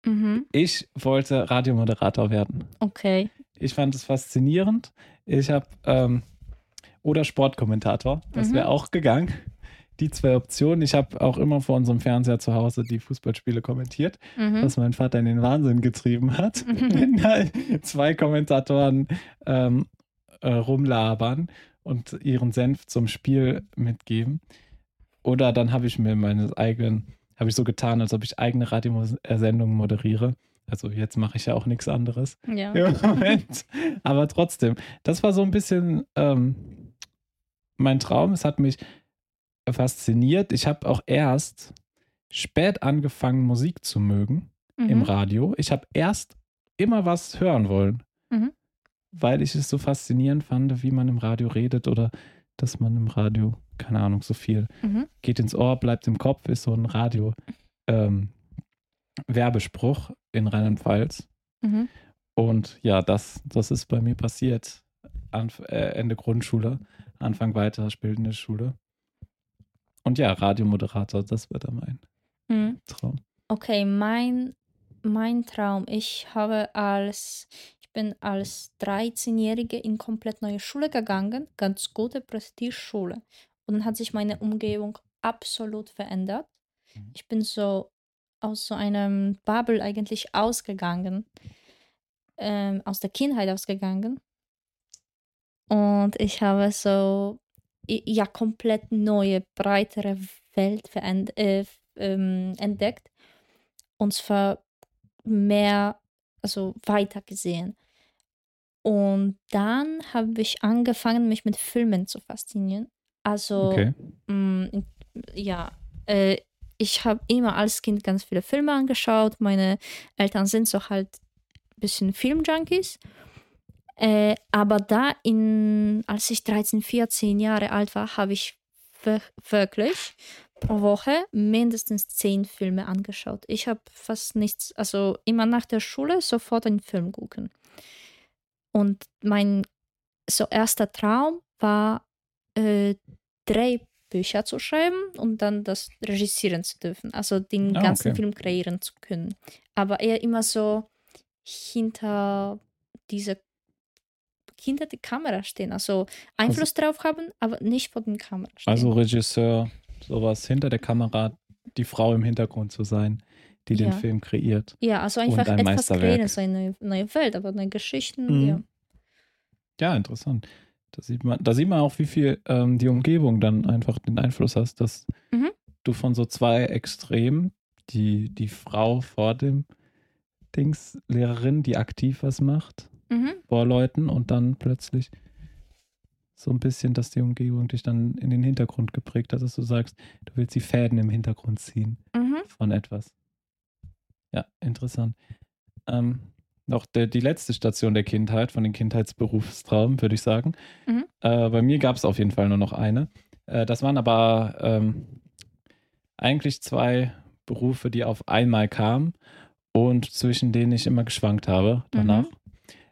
Speaker 2: Mhm.
Speaker 1: Ich wollte Radiomoderator werden.
Speaker 2: okay.
Speaker 1: Ich fand es faszinierend. Ich habe, ähm, oder Sportkommentator, das
Speaker 2: Mhm.
Speaker 1: wäre auch gegangen. Die zwei Optionen. Ich habe auch immer vor unserem Fernseher zu Hause die Fußballspiele kommentiert,
Speaker 2: Mhm.
Speaker 1: was mein Vater in den Wahnsinn getrieben hat.
Speaker 2: Mhm.
Speaker 1: Wenn da zwei Kommentatoren ähm, äh, rumlabern und ihren Senf zum Spiel mitgeben. Oder dann habe ich mir meine eigenen, habe ich so getan, als ob ich eigene Radiosendungen moderiere. Also jetzt mache ich ja auch nichts anderes
Speaker 2: Ja.
Speaker 1: im Moment. Aber trotzdem, das war so ein bisschen ähm, mein Traum. Es hat mich fasziniert. Ich habe auch erst spät angefangen, Musik zu mögen im
Speaker 2: Mhm.
Speaker 1: Radio. Ich habe erst immer was hören wollen,
Speaker 2: Mhm.
Speaker 1: weil ich es so faszinierend fand, wie man im Radio redet oder dass man im Radio, keine Ahnung, so viel
Speaker 2: Mhm.
Speaker 1: geht ins Ohr, bleibt im Kopf, ist so ein Radio. Ähm, Werbespruch in Rheinland-Pfalz.
Speaker 2: Mhm.
Speaker 1: Und ja, das, das ist bei mir passiert. Anf äh, Ende Grundschule, Anfang weiterbildende Schule. Und ja, Radiomoderator, das wird dann mein
Speaker 2: Mhm.
Speaker 1: Traum.
Speaker 2: Okay, mein, mein Traum. Ich habe als, ich bin als 13-Jährige in komplett neue Schule gegangen, ganz gute Prestigeschule. Und dann hat sich meine Umgebung absolut verändert.
Speaker 1: Mhm.
Speaker 2: Ich bin so aus so einem Bubble eigentlich ausgegangen, ähm, aus der Kindheit ausgegangen. Und ich habe so, ja, komplett neue, breitere Welt äh, ähm, entdeckt. Und zwar mehr, also weiter gesehen. Und dann habe ich angefangen, mich mit Filmen zu faszinieren. Also,
Speaker 1: Okay.
Speaker 2: Mm, in- ja, äh, ich habe immer als Kind ganz viele Filme angeschaut. Meine Eltern sind so halt ein bisschen Filmjunkies. Äh, aber da, in, als ich 13, 14 Jahre alt war, habe ich wir wirklich pro Woche mindestens zehn Filme angeschaut. Ich habe fast nichts, also immer nach der Schule sofort einen Film gucken. Und mein so erster Traum war, äh, Drehbücher zu schreiben und dann das regissieren zu dürfen, also den
Speaker 1: Ah,
Speaker 2: ganzen
Speaker 1: okay.
Speaker 2: Film kreieren zu können. Aber eher immer so hinter diese hinter die Kamera stehen, also Einfluss drauf haben, aber nicht vor den Kamera stehen.
Speaker 1: Also Regisseur, sowas hinter der Kamera, die Frau im Hintergrund zu sein, die den
Speaker 2: Ja.
Speaker 1: Film kreiert.
Speaker 2: ja, also einfach
Speaker 1: ein
Speaker 2: etwas kreieren, so eine neue, neue Welt, aber neue Geschichten,
Speaker 1: Mhm.
Speaker 2: ja.
Speaker 1: Ja, interessant. Da sieht man, da sieht man auch, wie viel ähm, die Umgebung dann einfach den Einfluss hast, dass
Speaker 2: Mhm.
Speaker 1: du von so zwei Extremen, die, die Frau vor dem Dings, Lehrerin, die aktiv was macht,
Speaker 2: Mhm.
Speaker 1: vor Leuten und dann plötzlich so ein bisschen, dass die Umgebung dich dann in den Hintergrund geprägt hat, dass du sagst, du willst die Fäden im Hintergrund ziehen
Speaker 2: Mhm.
Speaker 1: von etwas. Ja, interessant. Ähm, noch der, die letzte Station der Kindheit, von den Kindheitsberufstraum, würde ich sagen.
Speaker 2: Mhm.
Speaker 1: Äh, bei mir gab es auf jeden Fall nur noch eine. Äh, das waren aber ähm, eigentlich zwei Berufe, die auf einmal kamen und zwischen denen ich immer geschwankt habe danach.
Speaker 2: Mhm.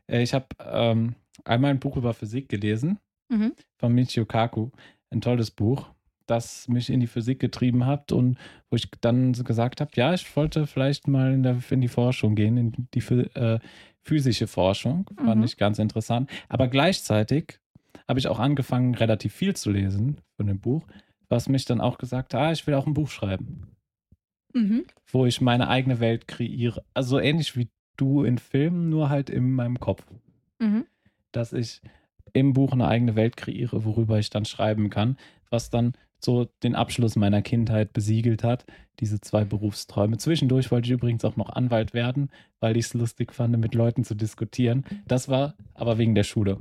Speaker 1: Äh, ich habe ähm, einmal ein Buch über Physik gelesen
Speaker 2: Mhm.
Speaker 1: von Michio Kaku. Ein tolles Buch, das mich in die Physik getrieben hat und wo ich dann so gesagt habe, ja, ich wollte vielleicht mal in, der, in die Forschung gehen, in die äh, physische Forschung. Fand
Speaker 2: Mhm.
Speaker 1: ich ganz interessant. Aber gleichzeitig habe ich auch angefangen, relativ viel zu lesen von dem Buch, was mich dann auch gesagt hat, ah, ich will auch ein Buch schreiben,
Speaker 2: Mhm.
Speaker 1: wo ich meine eigene Welt kreiere. Also ähnlich wie du in Filmen, nur halt in meinem Kopf
Speaker 2: Mhm.
Speaker 1: dass ich im Buch eine eigene Welt kreiere, worüber ich dann schreiben kann, was dann so den Abschluss meiner Kindheit besiegelt hat, diese zwei Berufsträume. Zwischendurch wollte ich übrigens auch noch Anwalt werden, weil ich es lustig fand, mit Leuten zu diskutieren. Das war aber wegen der Schule,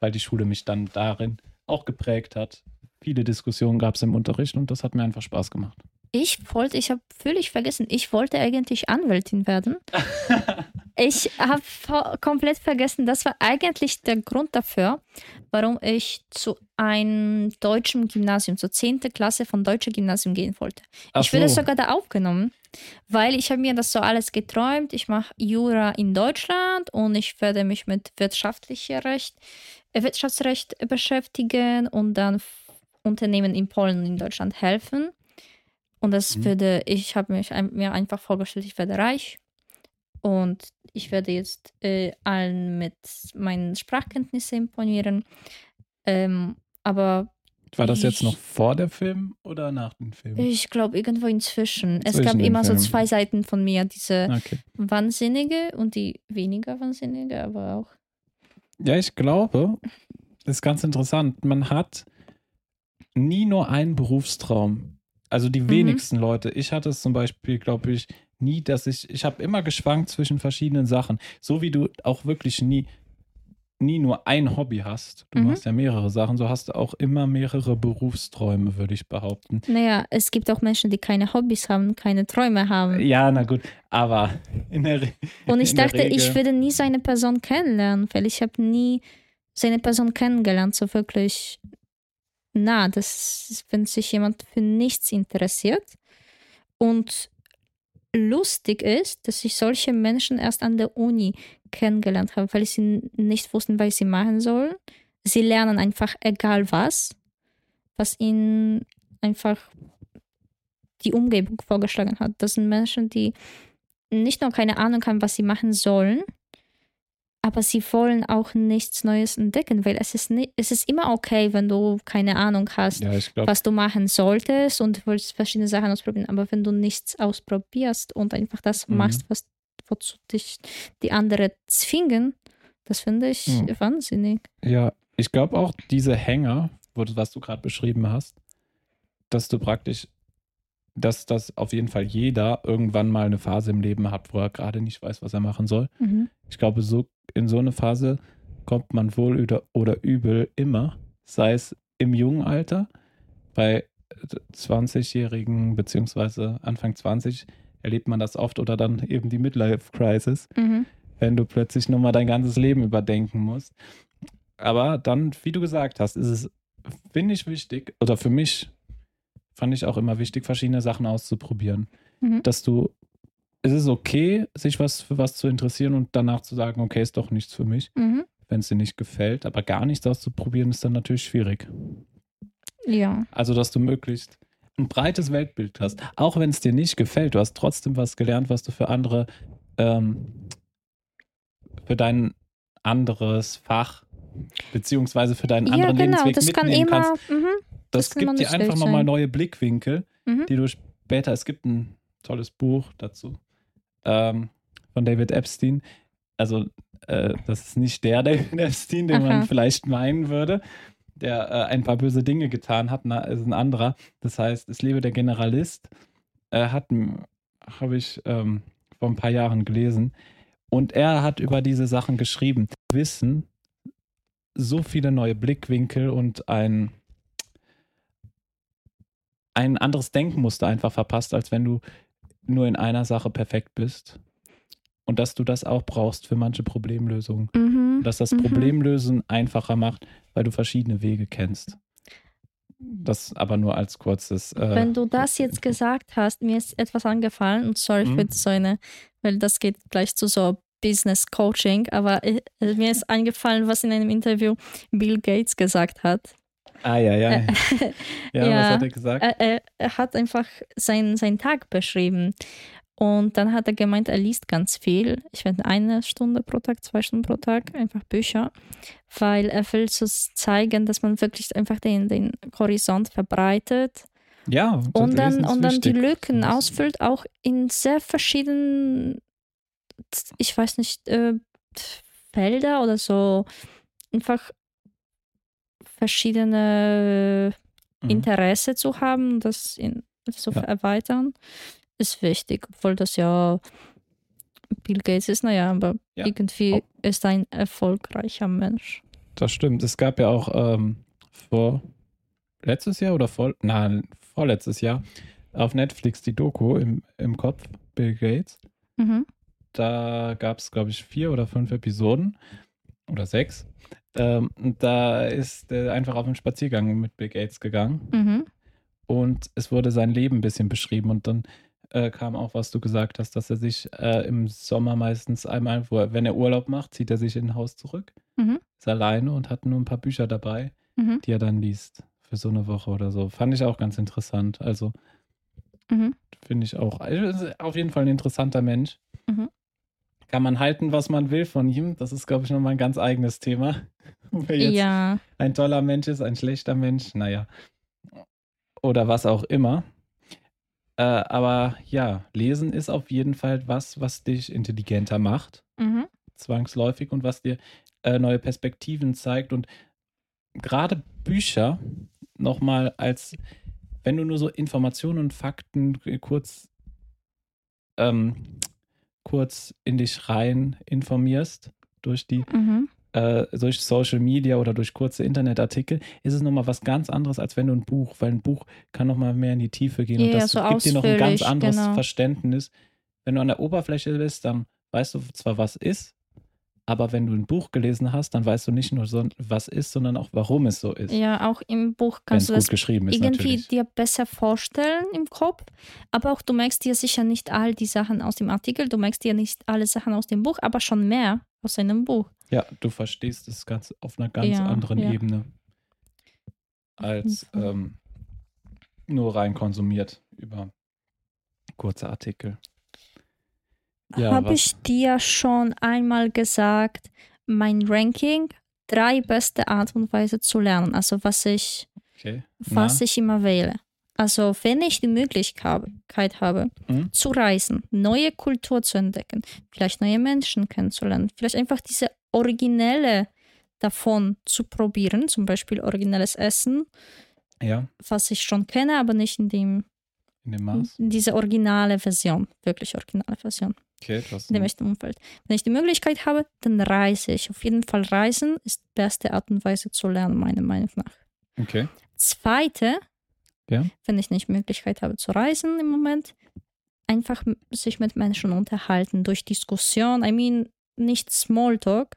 Speaker 1: weil die Schule mich dann darin auch geprägt hat. Viele Diskussionen gab es im Unterricht und das hat mir einfach Spaß gemacht.
Speaker 2: Ich wollte, ich habe völlig vergessen, ich wollte eigentlich Anwältin werden. Ich habe komplett vergessen, das war eigentlich der Grund dafür, warum ich zu einem deutschen Gymnasium, zur 10. Klasse von deutschen Gymnasium gehen wollte.
Speaker 1: Ach
Speaker 2: ich wurde
Speaker 1: so.
Speaker 2: sogar da aufgenommen, weil ich habe mir das so alles geträumt. Ich mache Jura in Deutschland und ich werde mich mit wirtschaftlichem Recht, äh, Wirtschaftsrecht beschäftigen und dann Unternehmen in Polen und in Deutschland helfen. Und das
Speaker 1: Mhm.
Speaker 2: würde, ich habe mich mir einfach vorgestellt, ich werde reich und ich werde jetzt äh, allen mit meinen Sprachkenntnissen imponieren. Ähm, aber
Speaker 1: War das jetzt
Speaker 2: Ich-
Speaker 1: noch vor der Film oder nach dem Film?
Speaker 2: ich glaube irgendwo inzwischen. Es
Speaker 1: Zwischen
Speaker 2: gab
Speaker 1: den
Speaker 2: immer so
Speaker 1: Filmen.
Speaker 2: zwei Seiten von mir, diese
Speaker 1: Okay.
Speaker 2: Wahnsinnige und die weniger Wahnsinnige, aber auch.
Speaker 1: Ja, ich glaube, das ist ganz interessant. Man hat nie nur einen Berufstraum. Also die
Speaker 2: Mhm.
Speaker 1: wenigsten Leute. Ich hatte es zum Beispiel, glaube ich, nie, dass ich, ich habe immer geschwankt zwischen verschiedenen Sachen. So wie du auch wirklich nie, nie nur ein Hobby hast. Du
Speaker 2: Mhm.
Speaker 1: machst ja mehrere Sachen. So hast du auch immer mehrere Berufsträume, würde ich behaupten.
Speaker 2: Naja, es gibt auch Menschen, die keine Hobbys haben, keine Träume haben.
Speaker 1: Ja, na gut. Aber in der, Re-
Speaker 2: Und ich dachte, ich
Speaker 1: Regel-
Speaker 2: würde nie so eine Person kennenlernen, weil ich habe nie so eine Person kennengelernt, so wirklich nah. Das ist, wenn sich jemand für nichts interessiert. Und lustig ist, dass ich solche Menschen erst an der Uni kennengelernt habe, weil sie nicht wussten, was sie machen sollen. Sie lernen einfach egal was, was ihnen einfach die Umgebung vorgeschlagen hat. Das sind Menschen, die nicht nur keine Ahnung haben, was sie machen sollen, aber sie wollen auch nichts Neues entdecken, weil es ist, nicht, es ist immer okay, wenn du keine Ahnung hast,
Speaker 1: ja, ich glaube,
Speaker 2: was du machen solltest und du willst verschiedene Sachen ausprobieren, aber wenn du nichts ausprobierst und einfach das
Speaker 1: Mhm.
Speaker 2: machst, was wozu dich die anderen zwingen, das finde ich
Speaker 1: Mhm.
Speaker 2: wahnsinnig.
Speaker 1: Ja, ich glaube auch diese Hänger, was du gerade beschrieben hast, dass du praktisch, dass das auf jeden Fall jeder irgendwann mal eine Phase im Leben hat, wo er gerade nicht weiß, was er machen soll.
Speaker 2: Mhm.
Speaker 1: Ich glaube, so in so eine Phase kommt man wohl oder, oder übel immer, sei es im jungen Alter, bei 20-Jährigen beziehungsweise Anfang 20 erlebt man das oft oder dann eben die Midlife Crisis.
Speaker 2: Mhm.
Speaker 1: wenn du plötzlich nochmal dein ganzes Leben überdenken musst. Aber dann, wie du gesagt hast, ist es, finde ich, wichtig, oder für mich fand ich auch immer wichtig, verschiedene Sachen auszuprobieren.
Speaker 2: Mhm.
Speaker 1: Dass du, es ist okay, sich was für was zu interessieren und danach zu sagen, okay, ist doch nichts für mich,
Speaker 2: Mhm.
Speaker 1: wenn es dir nicht gefällt. Aber gar nichts auszuprobieren ist dann natürlich schwierig.
Speaker 2: Ja.
Speaker 1: Also, dass du möglichst ein breites Weltbild hast. Auch wenn es dir nicht gefällt, du hast trotzdem was gelernt, was du für andere, ähm, für dein anderes Fach, beziehungsweise für deinen
Speaker 2: Ja,
Speaker 1: anderen
Speaker 2: genau.
Speaker 1: Lebensweg
Speaker 2: Das kann
Speaker 1: mitnehmen
Speaker 2: immer.
Speaker 1: kannst.
Speaker 2: Mhm.
Speaker 1: Das, gibt dir einfach nochmal neue Blickwinkel,
Speaker 2: Mhm.
Speaker 1: die du später, es gibt ein tolles Buch dazu ähm, von David Epstein. Also, äh, das ist nicht der David Epstein, den
Speaker 2: Aha.
Speaker 1: man vielleicht meinen würde, der äh, ein paar böse Dinge getan hat, na, ist ein anderer. Das heißt, es lebe der Generalist. Äh, hat, habe ich ähm, vor ein paar Jahren gelesen. Und er hat über diese Sachen geschrieben. Wissen, so viele neue Blickwinkel und ein, ein anderes Denkmuster einfach verpasst, als wenn du nur in einer Sache perfekt bist. Und dass du das auch brauchst für manche Problemlösungen.
Speaker 2: Mhm.
Speaker 1: Dass das
Speaker 2: Mhm.
Speaker 1: Problemlösen einfacher macht, weil du verschiedene Wege kennst. Das aber nur als kurzes. Äh,
Speaker 2: Wenn du das jetzt gesagt hast, mir ist etwas angefallen und sorry
Speaker 1: Mhm.
Speaker 2: für so eine, weil das geht gleich zu so Business Coaching, aber äh, mir ist eingefallen, was in einem Interview Bill Gates gesagt hat.
Speaker 1: Ah, ja, ja.
Speaker 2: Äh,
Speaker 1: ja, was
Speaker 2: ja,
Speaker 1: hat er gesagt?
Speaker 2: Er, er, hat einfach sein, seinen Tag beschrieben. Und dann hat er gemeint, er liest ganz viel. Ich werde eine Stunde pro Tag, zwei Stunden pro Tag, einfach Bücher, weil er will so zeigen, dass man wirklich einfach den, den Horizont verbreitet
Speaker 1: ja,
Speaker 2: und dann, und dann die. Lücken ausfüllt, auch in sehr verschiedenen, ich weiß nicht, äh, Felder oder so, einfach verschiedene
Speaker 1: Mhm.
Speaker 2: Interesse zu haben, das in, zu
Speaker 1: Ja.
Speaker 2: erweitern, ist wichtig, obwohl das ja Bill Gates ist, naja, aber
Speaker 1: Ja.
Speaker 2: irgendwie
Speaker 1: Au-
Speaker 2: ist ein erfolgreicher Mensch.
Speaker 1: Das stimmt. Es gab ja auch ähm, vor letztes Jahr oder vor, nein, vorletztes Jahr auf Netflix die Doku im, im Kopf, Bill Gates.
Speaker 2: Mhm.
Speaker 1: Da gab es, glaube ich, vier oder fünf Episoden oder sechs. Ähm, und da ist er einfach auf einen Spaziergang mit Bill Gates gegangen
Speaker 2: Mhm.
Speaker 1: und es wurde sein Leben ein bisschen beschrieben und dann äh, kam auch, was du gesagt hast, dass er sich äh, im Sommer meistens einmal, wo er, wenn er Urlaub macht, zieht er sich in ein Haus zurück,
Speaker 2: Mhm.
Speaker 1: ist alleine und hat nur ein paar Bücher dabei,
Speaker 2: Mhm.
Speaker 1: die er dann liest für so eine Woche oder so. Fand ich auch ganz interessant. Also
Speaker 2: Mhm.
Speaker 1: finde ich auch. Also, auf jeden Fall ein interessanter Mensch.
Speaker 2: Mhm.
Speaker 1: Kann man halten, was man will von ihm. Das ist, glaube ich, nochmal ein ganz eigenes Thema. Ob er jetzt
Speaker 2: Ja,
Speaker 1: ein toller Mensch ist, ein schlechter Mensch, naja. Oder was auch immer. Äh, aber ja, lesen ist auf jeden Fall was, was dich intelligenter macht,
Speaker 2: mhm.
Speaker 1: zwangsläufig, und was dir äh, neue Perspektiven zeigt. Und gerade Bücher nochmal als, wenn du nur so Informationen und Fakten kurz, ähm, kurz in dich rein informierst durch die
Speaker 2: Mhm.
Speaker 1: äh, durch Social Media oder durch kurze Internetartikel, ist es nochmal was ganz anderes, als wenn du ein Buch, weil ein Buch kann nochmal mehr in die Tiefe gehen und
Speaker 2: Ja,
Speaker 1: das
Speaker 2: so
Speaker 1: gibt dir noch ein ganz anderes
Speaker 2: genau.
Speaker 1: Verständnis. Wenn du an der Oberfläche bist, dann weißt du zwar, was ist, aber wenn du ein Buch gelesen hast, dann weißt du nicht nur, so, was ist, sondern auch, warum es so ist.
Speaker 2: Ja, auch im Buch
Speaker 1: es
Speaker 2: kannst du das
Speaker 1: geschrieben ist,
Speaker 2: irgendwie
Speaker 1: natürlich.
Speaker 2: dir besser vorstellen im Kopf, aber auch du merkst dir sicher nicht all die Sachen aus dem Artikel, du merkst dir nicht alle Sachen aus dem Buch, aber schon mehr aus einem Buch.
Speaker 1: Ja, du verstehst es ganz auf einer ganz
Speaker 2: Ja,
Speaker 1: anderen
Speaker 2: ja.
Speaker 1: Ebene als ähm, nur rein konsumiert über kurze Artikel. Ja,
Speaker 2: Habe ich dir schon einmal gesagt, mein Ranking, drei beste Art und Weise zu lernen, also was ich,
Speaker 1: Okay.
Speaker 2: was
Speaker 1: Na?
Speaker 2: ich immer wähle. Also wenn ich die Möglichkeit habe,
Speaker 1: Mhm.
Speaker 2: zu reisen, neue Kultur zu entdecken, vielleicht neue Menschen kennenzulernen, vielleicht einfach diese originelle davon zu probieren, zum Beispiel originelles Essen,
Speaker 1: Ja,
Speaker 2: was ich schon kenne, aber nicht in, dem,
Speaker 1: in dem Maß.
Speaker 2: in dieser originale Version, wirklich originale Version,
Speaker 1: Okay, das
Speaker 2: in dem echten Umfeld. Wenn ich die Möglichkeit habe, dann reise ich. Auf jeden Fall reisen ist die beste Art und Weise zu lernen, meiner Meinung nach.
Speaker 1: Okay.
Speaker 2: Zweite,
Speaker 1: Ja.
Speaker 2: wenn ich nicht Möglichkeit habe zu reisen im Moment, einfach sich mit Menschen unterhalten durch Diskussion. I mean, nicht Smalltalk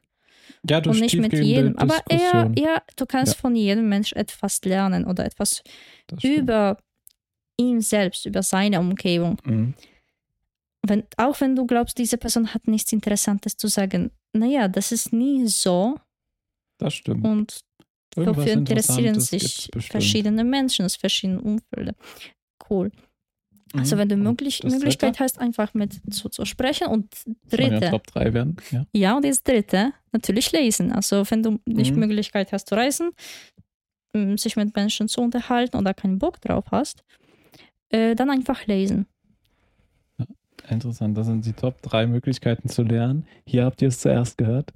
Speaker 1: Ja, durch
Speaker 2: und nicht mit jedem. Aber eher, eher, du kannst
Speaker 1: Ja.
Speaker 2: von jedem Mensch etwas lernen oder etwas über ihn selbst, über seine Umgebung.
Speaker 1: Mhm.
Speaker 2: Wenn, auch wenn du glaubst, diese Person hat nichts Interessantes zu sagen, naja, das ist nie so
Speaker 1: Das stimmt.
Speaker 2: und
Speaker 1: Irgendwas
Speaker 2: dafür interessieren sich verschiedene Menschen aus verschiedenen Umfeldern. Cool. Also
Speaker 1: Mhm.
Speaker 2: wenn du möglich, Möglichkeit
Speaker 1: Dritte?
Speaker 2: hast, einfach mit zu, zu sprechen. Und
Speaker 1: waren ja
Speaker 2: dritte,
Speaker 1: Top 3 werden. Ja.
Speaker 2: ja, und das dritte, natürlich lesen. Also wenn du nicht
Speaker 1: Mhm.
Speaker 2: Möglichkeit hast zu reisen, sich mit Menschen zu unterhalten oder keinen Bock drauf hast, äh, dann einfach lesen.
Speaker 1: Interessant. Das sind die Top 3 Möglichkeiten zu lernen. Hier habt ihr es zuerst gehört.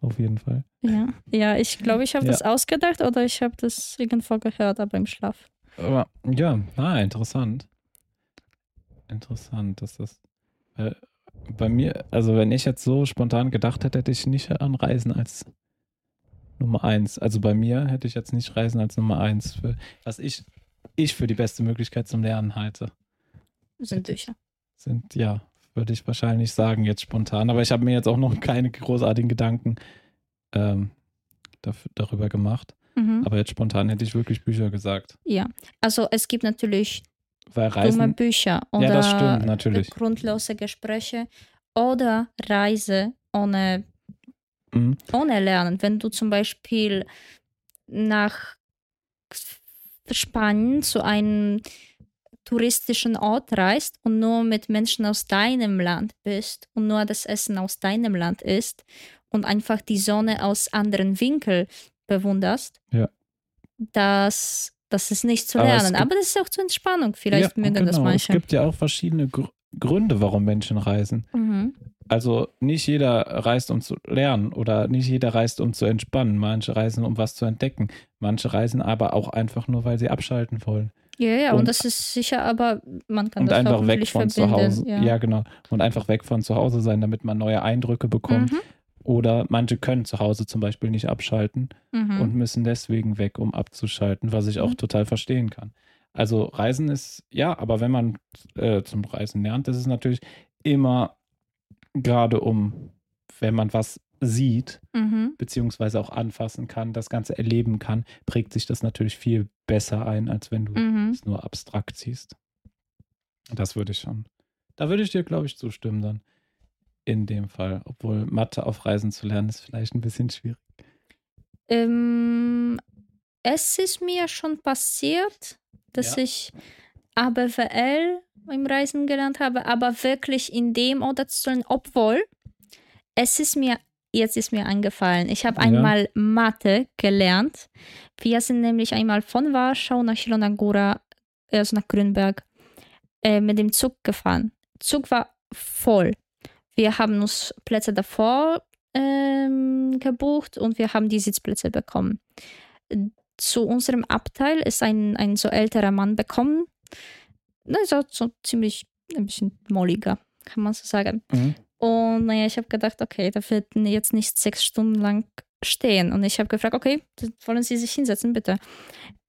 Speaker 1: Auf jeden Fall.
Speaker 2: Ja, ja ich glaube, ich habe
Speaker 1: Ja.
Speaker 2: das ausgedacht oder ich habe das irgendwo gehört, aber im Schlaf.
Speaker 1: Aber ja, ah, interessant. Interessant, dass das. Äh, bei mir, also wenn ich jetzt so spontan gedacht hätte, hätte ich nicht an Reisen als Nummer eins. Also bei mir hätte ich jetzt nicht Reisen als Nummer eins, für, was ich, ich für die beste Möglichkeit zum Lernen halte.
Speaker 2: Sind Bücher.
Speaker 1: Sind, ja, würde ich wahrscheinlich sagen, jetzt spontan. Aber ich habe mir jetzt auch noch keine großartigen Gedanken ähm, dafür, darüber gemacht.
Speaker 2: Mhm.
Speaker 1: Aber jetzt spontan hätte ich wirklich Bücher gesagt.
Speaker 2: Ja, also es gibt natürlich
Speaker 1: Weil
Speaker 2: dumme
Speaker 1: Reisen.
Speaker 2: Bücher oder
Speaker 1: Ja, das stimmt, natürlich.
Speaker 2: grundlose Gespräche oder Reise ohne,
Speaker 1: Mhm.
Speaker 2: ohne Lernen. Wenn du zum Beispiel nach Spanien zu einem touristischen Ort reist und nur mit Menschen aus deinem Land bist und nur das Essen aus deinem Land isst und einfach die Sonne aus anderen Winkel bewunderst,
Speaker 1: Ja.
Speaker 2: das, das ist nicht zu
Speaker 1: Aber
Speaker 2: lernen.
Speaker 1: gibt-
Speaker 2: Aber das ist auch zur Entspannung. Vielleicht
Speaker 1: ja,
Speaker 2: mögen das
Speaker 1: genau.
Speaker 2: manche.
Speaker 1: Es gibt ja auch verschiedene Gr Gründe, warum Menschen reisen.
Speaker 2: Mhm.
Speaker 1: Also nicht jeder reist, um zu lernen oder nicht jeder reist, um zu entspannen. Manche reisen, um was zu entdecken. Manche reisen aber auch einfach nur, weil sie abschalten wollen.
Speaker 2: Ja, ja, und,
Speaker 1: Und-
Speaker 2: das ist sicher, aber man kann
Speaker 1: und
Speaker 2: das
Speaker 1: einfach weg von zu. Hause. Ja.
Speaker 2: Ja.
Speaker 1: genau. Und einfach weg von zu Hause sein, damit man neue Eindrücke bekommt.
Speaker 2: Mhm.
Speaker 1: Oder manche können zu Hause zum Beispiel nicht abschalten
Speaker 2: Mhm.
Speaker 1: und müssen deswegen weg, um abzuschalten, was ich auch
Speaker 2: Mhm.
Speaker 1: total verstehen kann. Also Reisen ist, ja, aber wenn man äh, zum Reisen lernt, ist es natürlich immer gerade um, wenn man was sieht,
Speaker 2: Mhm.
Speaker 1: beziehungsweise auch anfassen kann, das Ganze erleben kann, prägt sich das natürlich viel besser ein, als wenn du
Speaker 2: Mhm.
Speaker 1: es nur abstrakt siehst. Das würde ich schon. Da würde ich dir, glaube ich, zustimmen dann. In dem Fall. Obwohl Mathe auf Reisen zu lernen, ist vielleicht ein bisschen schwierig.
Speaker 2: Ähm, es ist mir schon passiert, dass
Speaker 1: Ja.
Speaker 2: ich ABWL im Reisen gelernt habe, aber wirklich in dem Ort zu lernen, obwohl es ist mir, jetzt ist mir eingefallen, ich habe
Speaker 1: Ja.
Speaker 2: einmal Mathe gelernt. Wir sind nämlich einmal von Warschau nach Zielona Góra, also nach Grünberg, äh, mit dem Zug gefahren. Zug war voll. Wir haben uns Plätze davor ähm, gebucht und wir haben die Sitzplätze bekommen. Zu unserem Abteil ist ein, ein so älterer Mann bekommen. Also so ziemlich ein bisschen molliger, kann man so sagen.
Speaker 1: Mhm.
Speaker 2: Und naja, ich habe gedacht, okay, da wird jetzt nicht sechs Stunden lang stehen. Und ich habe gefragt, okay, wollen Sie sich hinsetzen, bitte?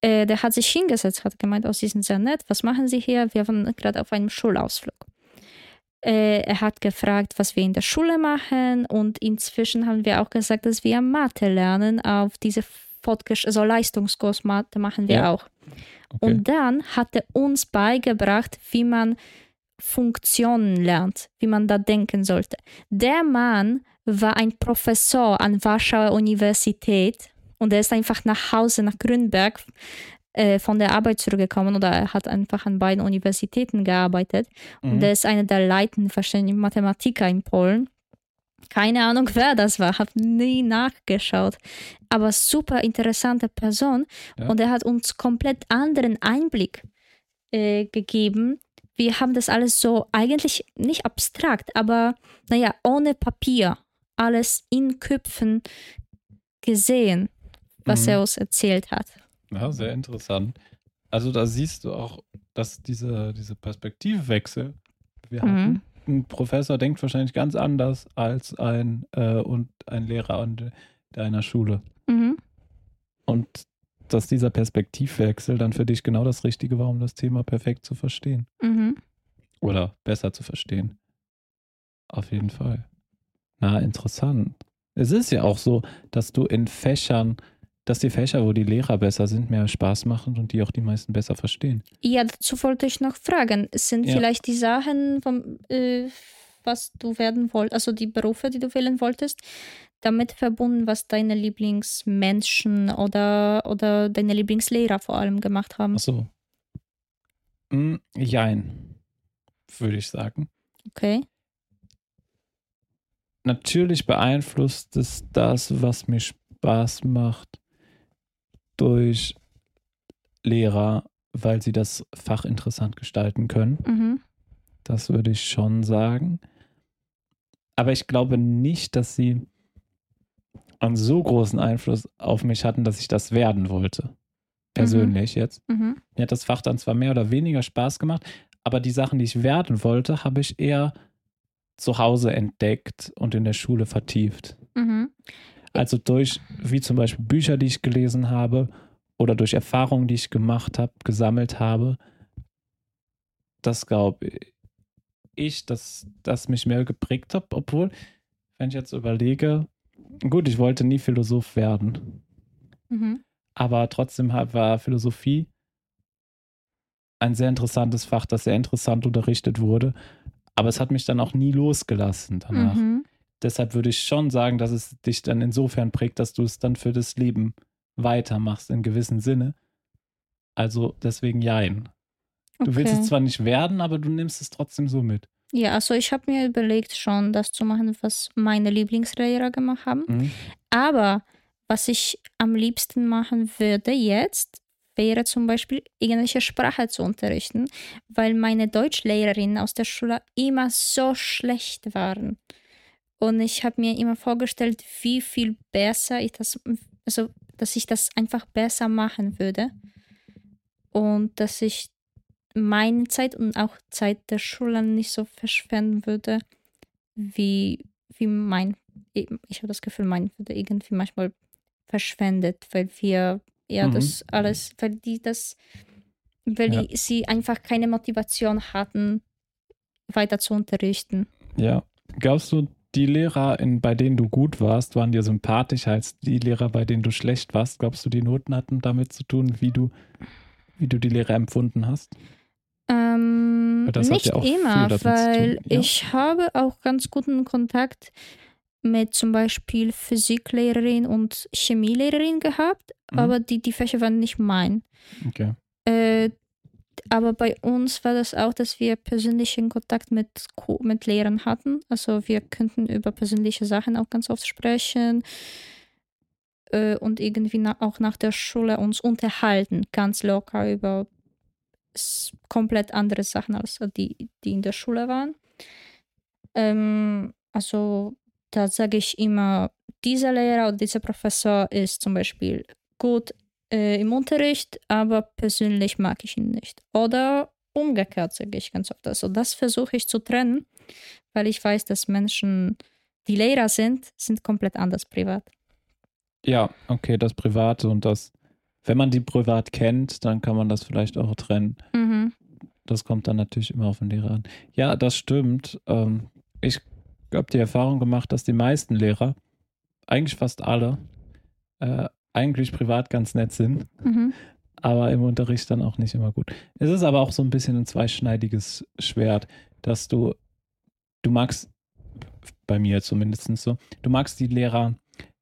Speaker 2: Äh, der hat sich hingesetzt, hat gemeint, oh, Sie sind sehr nett, was machen Sie hier? Wir waren gerade auf einem Schulausflug. Äh, er hat gefragt, was wir in der Schule machen und inzwischen haben wir auch gesagt, dass wir Mathe lernen. Auf diese Fortgesch also Leistungskurs machen wir
Speaker 1: Ja.
Speaker 2: auch.
Speaker 1: Okay.
Speaker 2: Und dann hat er uns beigebracht, wie man Funktionen lernt, wie man da denken sollte. Der Mann war ein Professor an Warschauer Universität und er ist einfach nach Hause, nach Grünberg, äh, von der Arbeit zurückgekommen oder er hat einfach an beiden Universitäten gearbeitet. Und
Speaker 1: Mhm.
Speaker 2: er ist einer der leitenden Mathematiker in Polen. Keine Ahnung, wer das war, habe nie nachgeschaut. Aber super interessante Person.
Speaker 1: Ja.
Speaker 2: Und er hat uns komplett anderen Einblick äh, gegeben. Wir haben das alles so eigentlich nicht abstrakt, aber naja, ohne Papier, alles in Köpfen gesehen, was
Speaker 1: Mhm.
Speaker 2: er uns erzählt hat.
Speaker 1: Ja, sehr interessant. Also da siehst du auch, dass diese, diese Perspektivwechsel wir
Speaker 2: Mhm.
Speaker 1: hatten. Ein Professor denkt wahrscheinlich ganz anders als ein, äh, und ein Lehrer an deiner Schule.
Speaker 2: Mhm.
Speaker 1: Und dass dieser Perspektivwechsel dann für dich genau das Richtige war, um das Thema perfekt zu verstehen.
Speaker 2: Mhm.
Speaker 1: Oder besser zu verstehen. Auf jeden Fall. Ah, interessant. Es ist ja auch so, dass du in Fächern, dass die Fächer, wo die Lehrer besser sind, mehr Spaß machen und die auch die meisten besser verstehen.
Speaker 2: Ja, dazu wollte ich noch fragen. Sind
Speaker 1: Ja.
Speaker 2: vielleicht die Sachen, vom, äh, was du werden wolltest, also die Berufe, die du wählen wolltest, damit verbunden, was deine Lieblingsmenschen oder, oder deine Lieblingslehrer vor allem gemacht haben?
Speaker 1: Ach so. Hm, jein, würde ich sagen.
Speaker 2: Okay.
Speaker 1: Natürlich beeinflusst es das, was mir Spaß macht, durch Lehrer, weil sie das Fach interessant gestalten können.
Speaker 2: Mhm.
Speaker 1: Das würde ich schon sagen. Aber ich glaube nicht, dass sie einen so großen Einfluss auf mich hatten, dass ich das werden wollte. Persönlich jetzt.
Speaker 2: Mhm.
Speaker 1: Mir hat das Fach dann zwar mehr oder weniger Spaß gemacht, aber die Sachen, die ich werden wollte, habe ich eher zu Hause entdeckt und in der Schule vertieft.
Speaker 2: Mhm.
Speaker 1: Also durch, wie zum Beispiel Bücher, die ich gelesen habe oder durch Erfahrungen, die ich gemacht habe, gesammelt habe. Das glaube ich, dass das mich mehr geprägt hat, obwohl, wenn ich jetzt überlege, gut, ich wollte nie Philosoph werden,
Speaker 2: Mhm.
Speaker 1: aber trotzdem war Philosophie ein sehr interessantes Fach, das sehr interessant unterrichtet wurde. Aber es hat mich dann auch nie losgelassen danach.
Speaker 2: Mhm.
Speaker 1: Deshalb würde ich schon sagen, dass es dich dann insofern prägt, dass du es dann für das Leben weitermachst in gewissem Sinne. Also deswegen jein. Du willst
Speaker 2: Okay.
Speaker 1: es zwar nicht werden, aber du nimmst es trotzdem so mit.
Speaker 2: Ja, also ich habe mir überlegt schon, das zu machen, was meine Lieblingslehrer gemacht haben.
Speaker 1: Mhm.
Speaker 2: Aber was ich am liebsten machen würde jetzt, wäre zum Beispiel irgendwelche Sprache zu unterrichten, weil meine Deutschlehrerinnen aus der Schule immer so schlecht waren. Und ich habe mir immer vorgestellt, wie viel besser ich das, also dass ich das einfach besser machen würde. Und dass ich meine Zeit und auch Zeit der Schule nicht so verschwenden würde, wie, wie mein, ich habe das Gefühl, mein würde irgendwie manchmal verschwendet, weil wir ja
Speaker 1: Mhm.
Speaker 2: das alles, weil die das, weil
Speaker 1: Ja.
Speaker 2: die, sie einfach keine Motivation hatten, weiter zu unterrichten.
Speaker 1: Ja. Glaubst du, die Lehrer, in, bei denen du gut warst, waren dir sympathischer als die Lehrer, bei denen du schlecht warst? Glaubst du, die Noten hatten damit zu tun, wie du, wie du die Lehrer empfunden hast?
Speaker 2: Ähm, nicht
Speaker 1: ja
Speaker 2: immer, weil
Speaker 1: ja.
Speaker 2: ich habe auch ganz guten Kontakt mit zum Beispiel Physiklehrerin und Chemielehrerin gehabt,
Speaker 1: Mhm.
Speaker 2: aber die, die Fächer waren nicht mein.
Speaker 1: Okay.
Speaker 2: Äh, aber bei uns war das auch, dass wir persönlichen Kontakt mit, mit Lehrern hatten. Also wir könnten über persönliche Sachen auch ganz oft sprechen äh, und irgendwie auch nach der Schule uns unterhalten, ganz locker über komplett andere Sachen als die, die in der Schule waren. Ähm, also da sage ich immer, dieser Lehrer oder dieser Professor ist zum Beispiel gut äh, im Unterricht, aber persönlich mag ich ihn nicht. Oder umgekehrt sage ich ganz oft. Also das versuche ich zu trennen, weil ich weiß, dass Menschen, die Lehrer sind, sind komplett anders privat.
Speaker 1: Ja, okay, das Private und das, wenn man die privat kennt, dann kann man das vielleicht auch trennen.
Speaker 2: Mhm.
Speaker 1: Das kommt dann natürlich immer auf den Lehrer an. Ja, das stimmt. Ähm, ich habe die Erfahrung gemacht, dass die meisten Lehrer, eigentlich fast alle, äh, eigentlich privat ganz nett sind,
Speaker 2: Mhm.
Speaker 1: aber im Unterricht dann auch nicht immer gut. Es ist aber auch so ein bisschen ein zweischneidiges Schwert, dass du, du magst, bei mir zumindest so, du magst die Lehrer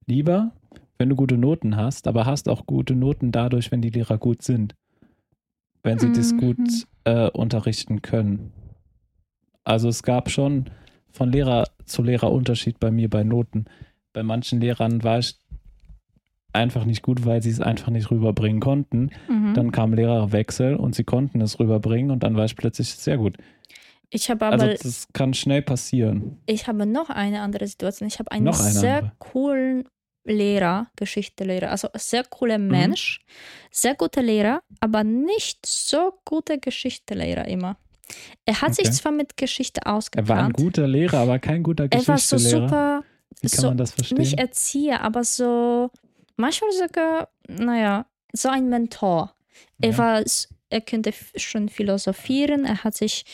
Speaker 1: lieber, wenn du gute Noten hast, aber hast auch gute Noten dadurch, wenn die Lehrer gut sind. Wenn sie das
Speaker 2: Mhm.
Speaker 1: gut äh, unterrichten können. Also es gab schon von Lehrer zu Lehrer Unterschied bei mir bei Noten. Bei manchen Lehrern war ich einfach nicht gut, weil sie es einfach nicht rüberbringen konnten.
Speaker 2: Mhm.
Speaker 1: Dann kam Lehrerwechsel und sie konnten es rüberbringen und dann war ich plötzlich sehr gut.
Speaker 2: Ich habe aber
Speaker 1: Also das kann schnell passieren.
Speaker 2: ich habe noch eine andere Situation. Ich habe einen
Speaker 1: eine
Speaker 2: sehr
Speaker 1: andere.
Speaker 2: coolen Lehrer, Geschichtelehrer, also sehr cooler
Speaker 1: Mhm.
Speaker 2: Mensch, sehr guter Lehrer, aber nicht so guter Geschichtelehrer immer. Er hat sich
Speaker 1: Okay.
Speaker 2: zwar mit Geschichte
Speaker 1: Er war ein
Speaker 2: ausgekannt,
Speaker 1: guter Lehrer, aber kein guter
Speaker 2: er war so super,
Speaker 1: Wie kann
Speaker 2: so-
Speaker 1: man das verstehen?
Speaker 2: nicht Erzieher, aber so manchmal sogar, naja, so ein Mentor. Er
Speaker 1: Ja.
Speaker 2: war, er könnte schon philosophieren, er hat sich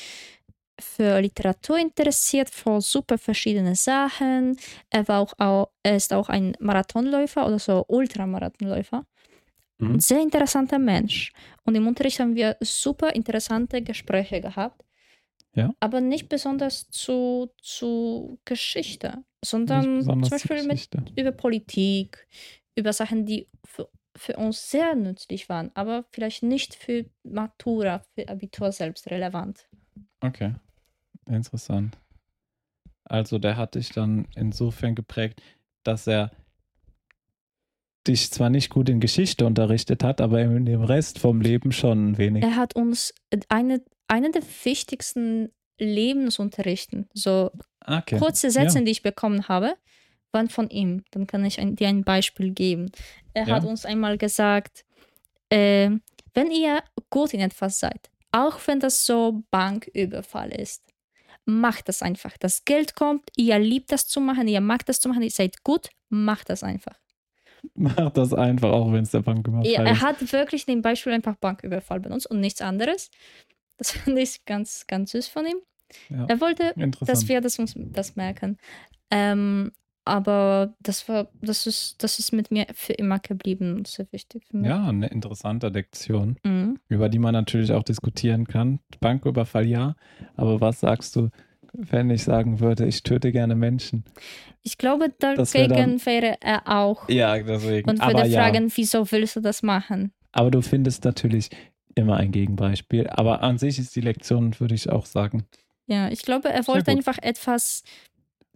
Speaker 2: für Literatur interessiert, für super verschiedene Sachen. Er, war auch, auch, er ist auch ein Marathonläufer oder so Ultramarathonläufer.
Speaker 1: Mhm.
Speaker 2: Ein sehr interessanter Mensch. Und im Unterricht haben wir super interessante Gespräche gehabt.
Speaker 1: Ja.
Speaker 2: Aber nicht besonders zu, zu Geschichte, sondern zum Beispiel mit, über Politik, über Sachen, die für, für uns sehr nützlich waren, aber vielleicht nicht für Matura, für Abitur selbst relevant.
Speaker 1: Okay, interessant. Also der hat dich dann insofern geprägt, dass er dich zwar nicht gut in Geschichte unterrichtet hat, aber in dem Rest vom Leben schon wenig.
Speaker 2: Er hat uns eine, eine der wichtigsten Lebensunterrichten, so
Speaker 1: Okay.
Speaker 2: kurze Sätze, die ich bekommen habe, waren von ihm. Dann kann ich ein, dir ein Beispiel geben. Er
Speaker 1: Ja.
Speaker 2: hat uns einmal gesagt, äh, wenn ihr gut in etwas seid, auch wenn das so Banküberfall ist, macht das einfach. Das Geld kommt, ihr liebt das zu machen, ihr mag das zu machen, ihr seid gut, macht das einfach.
Speaker 1: Mach das einfach, auch wenn es der Banküberfall
Speaker 2: Er, er
Speaker 1: ist.
Speaker 2: hat wirklich den Beispiel einfach Banküberfall benutzt und nichts anderes. Das finde ich ganz, ganz süß von ihm.
Speaker 1: Ja.
Speaker 2: Er wollte dass wir das das merken. Ähm, aber das war, das ist, das ist mit mir für immer geblieben und sehr wichtig für mich.
Speaker 1: ja, eine interessante Lektion,
Speaker 2: Mhm.
Speaker 1: über die man natürlich auch diskutieren kann. Banküberfall ja, aber was sagst du, wenn ich sagen würde, ich töte gerne Menschen?
Speaker 2: Ich glaube, dagegen
Speaker 1: dann-
Speaker 2: wäre er auch
Speaker 1: Ja, deswegen.
Speaker 2: und
Speaker 1: aber
Speaker 2: würde
Speaker 1: ja.
Speaker 2: fragen, wieso willst du das machen?
Speaker 1: Aber du findest natürlich immer ein Gegenbeispiel. Aber an sich ist die Lektion, würde ich auch sagen,
Speaker 2: Ja, ich glaube, er wollte einfach etwas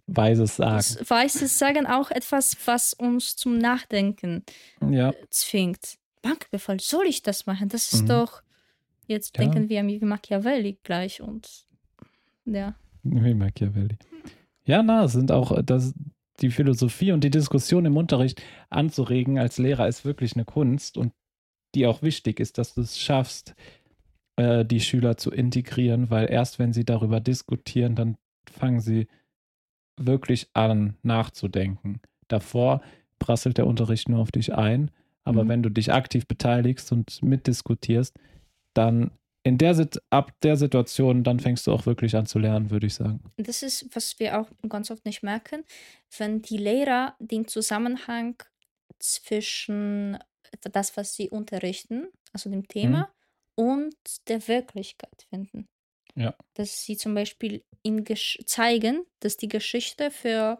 Speaker 1: weises Sagen.
Speaker 2: Weißes sagen, auch etwas, was uns zum Nachdenken
Speaker 1: Ja,
Speaker 2: zwingt. Banküberfall, soll ich das machen? Das ist
Speaker 1: Mhm.
Speaker 2: doch, jetzt
Speaker 1: Ja.
Speaker 2: denken wir wie Machiavelli gleich und ja.
Speaker 1: wie Machiavelli. Ja, na, es sind auch äh, das, die Philosophie und die Diskussion im Unterricht anzuregen als Lehrer ist wirklich eine Kunst und die auch wichtig ist, dass du es schaffst, äh, die Schüler zu integrieren, weil erst wenn sie darüber diskutieren, dann fangen sie wirklich an nachzudenken. Davor prasselt der Unterricht nur auf dich ein, aber
Speaker 2: Mhm.
Speaker 1: wenn du dich aktiv beteiligst und mitdiskutierst, dann in der ab der Situation, dann fängst du auch wirklich an zu lernen, würde ich sagen.
Speaker 2: Das ist, was wir auch ganz oft nicht merken, wenn die Lehrer den Zusammenhang zwischen das, was sie unterrichten, also dem Thema, und der Wirklichkeit finden.
Speaker 1: Ja.
Speaker 2: Dass sie zum Beispiel in Gesch zeigen, dass die Geschichte für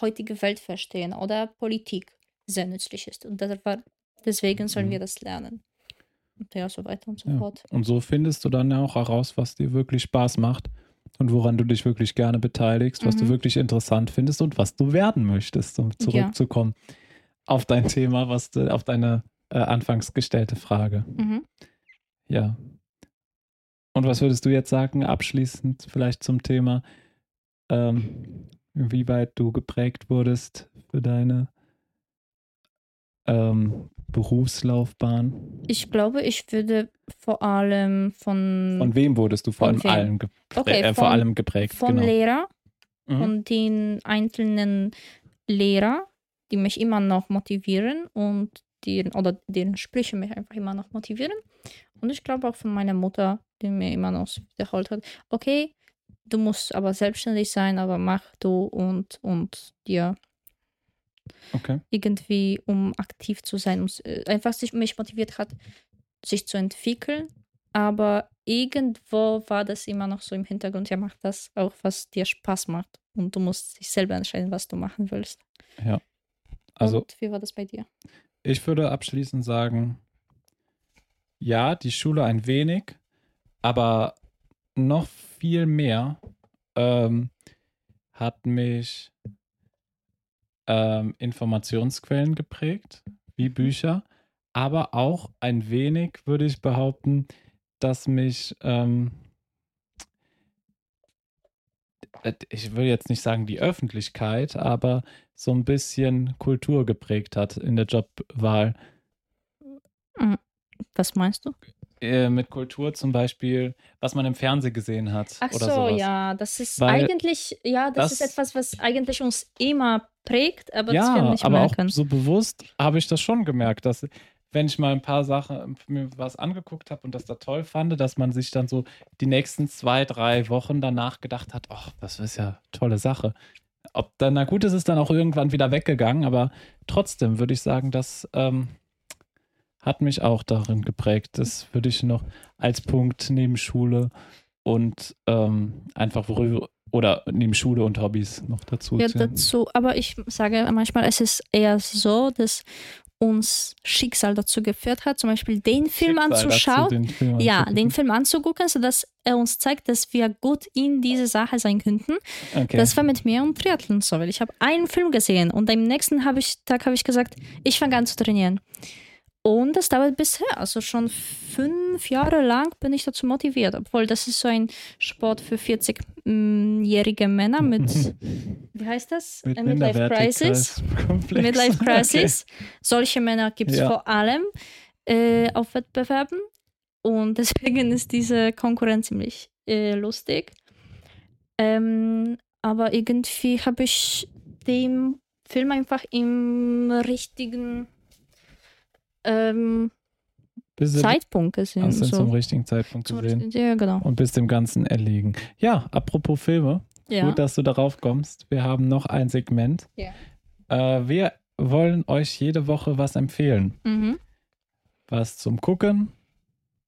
Speaker 2: heutige Welt verstehen oder Politik sehr nützlich ist. Und war, deswegen sollen
Speaker 1: Mhm.
Speaker 2: wir das lernen. Und ja, so weiter und so
Speaker 1: Ja.
Speaker 2: fort.
Speaker 1: Und so findest du dann auch heraus, was dir wirklich Spaß macht und woran du dich wirklich gerne beteiligst, was du
Speaker 2: Mhm.
Speaker 1: wirklich interessant findest und was du werden möchtest, um
Speaker 2: Ja.
Speaker 1: zurückzukommen auf dein Thema, was du, auf deine äh, anfangs gestellte Frage.
Speaker 2: Mhm.
Speaker 1: Ja. Und was würdest du jetzt sagen, abschließend vielleicht zum Thema, ähm, inwieweit du geprägt wurdest für deine ähm, Berufslaufbahn?
Speaker 2: Ich glaube, ich würde vor allem von,
Speaker 1: Von wem wurdest du vor allem, allen geprä
Speaker 2: Okay,
Speaker 1: äh, vor
Speaker 2: von-
Speaker 1: allem geprägt?
Speaker 2: von
Speaker 1: genau.
Speaker 2: Lehrer
Speaker 1: Mhm.
Speaker 2: von den einzelnen Lehrer, die mich immer noch motivieren und deren, oder deren Sprüche mich einfach immer noch motivieren. Und ich glaube auch von meiner Mutter, die mir immer noch wiederholt hat, okay, du musst aber selbstständig sein, aber mach du und, und dir
Speaker 1: Okay.
Speaker 2: irgendwie, um aktiv zu sein, um, einfach sich mich motiviert hat, sich zu entwickeln. Aber irgendwo war das immer noch so im Hintergrund, ja, mach das auch, was dir Spaß macht. Und du musst dich selber entscheiden, was du machen willst.
Speaker 1: Also
Speaker 2: Und wie war das bei dir?
Speaker 1: ich würde abschließend sagen, ja, die Schule ein wenig, aber noch viel mehr ähm, hat mich ähm, Informationsquellen geprägt, wie Bücher, aber auch ein wenig, würde ich behaupten, dass mich, ähm, äh, ich will jetzt nicht sagen die Öffentlichkeit, aber so ein bisschen Kultur geprägt hat in der Jobwahl.
Speaker 2: Was meinst du?
Speaker 1: Äh, mit Kultur zum Beispiel, was man im Fernsehen gesehen hat
Speaker 2: Ach
Speaker 1: oder
Speaker 2: so,
Speaker 1: sowas.
Speaker 2: ja, das ist
Speaker 1: Weil
Speaker 2: eigentlich, ja, das, ist
Speaker 1: das-
Speaker 2: etwas, was eigentlich uns immer prägt, aber das wir
Speaker 1: Ja,
Speaker 2: nicht
Speaker 1: aber
Speaker 2: merken.
Speaker 1: auch so bewusst habe ich das schon gemerkt, dass wenn ich mal ein paar Sachen, mir was angeguckt habe und das da toll fand, dass man sich dann so die nächsten zwei, drei Wochen danach gedacht hat, ach, das ist ja tolle Sache. Ob dann, na gut, ist es dann auch irgendwann wieder weggegangen, aber trotzdem würde ich sagen, das ähm, hat mich auch darin geprägt. Das würde ich noch als Punkt neben Schule und ähm, einfach worüber, oder neben Schule und Hobbys noch dazu.
Speaker 2: Ja, dazu. Aber ich sage manchmal, es ist eher so, dass uns Schicksal dazu geführt hat, zum Beispiel den Film Schicksal anzuschauen. Den Film ja, den Film anzugucken, sodass er uns zeigt, dass wir gut in diese Sache sein könnten. Okay. Das war mit mir und Triathlon so, weil ich habe einen Film gesehen und am nächsten hab ich, Tag habe ich gesagt, ich fange an zu trainieren. Und das dauert bisher, also schon fünf Jahre lang bin ich dazu motiviert, obwohl das ist so ein Sport für 40-jährige Männer mit, wie heißt das?
Speaker 1: Mit Midlife Crisis.
Speaker 2: Midlife Crisis. Okay. Solche Männer gibt es ja. vor allem äh, auf Wettbewerben und deswegen ist diese Konkurrenz ziemlich äh, lustig. Ähm, aber irgendwie habe ich den Film einfach im richtigen ähm, Zeitpunkt gesehen.
Speaker 1: Hast du so. zum richtigen Zeitpunkt zum gesehen.
Speaker 2: ja, genau.
Speaker 1: Und bist dem Ganzen erlegen. Ja, apropos Filme. Ja. Gut, dass du darauf kommst. Wir haben noch ein Segment. Ja. Äh, wir wollen euch jede Woche was empfehlen. Mhm. Was zum Gucken,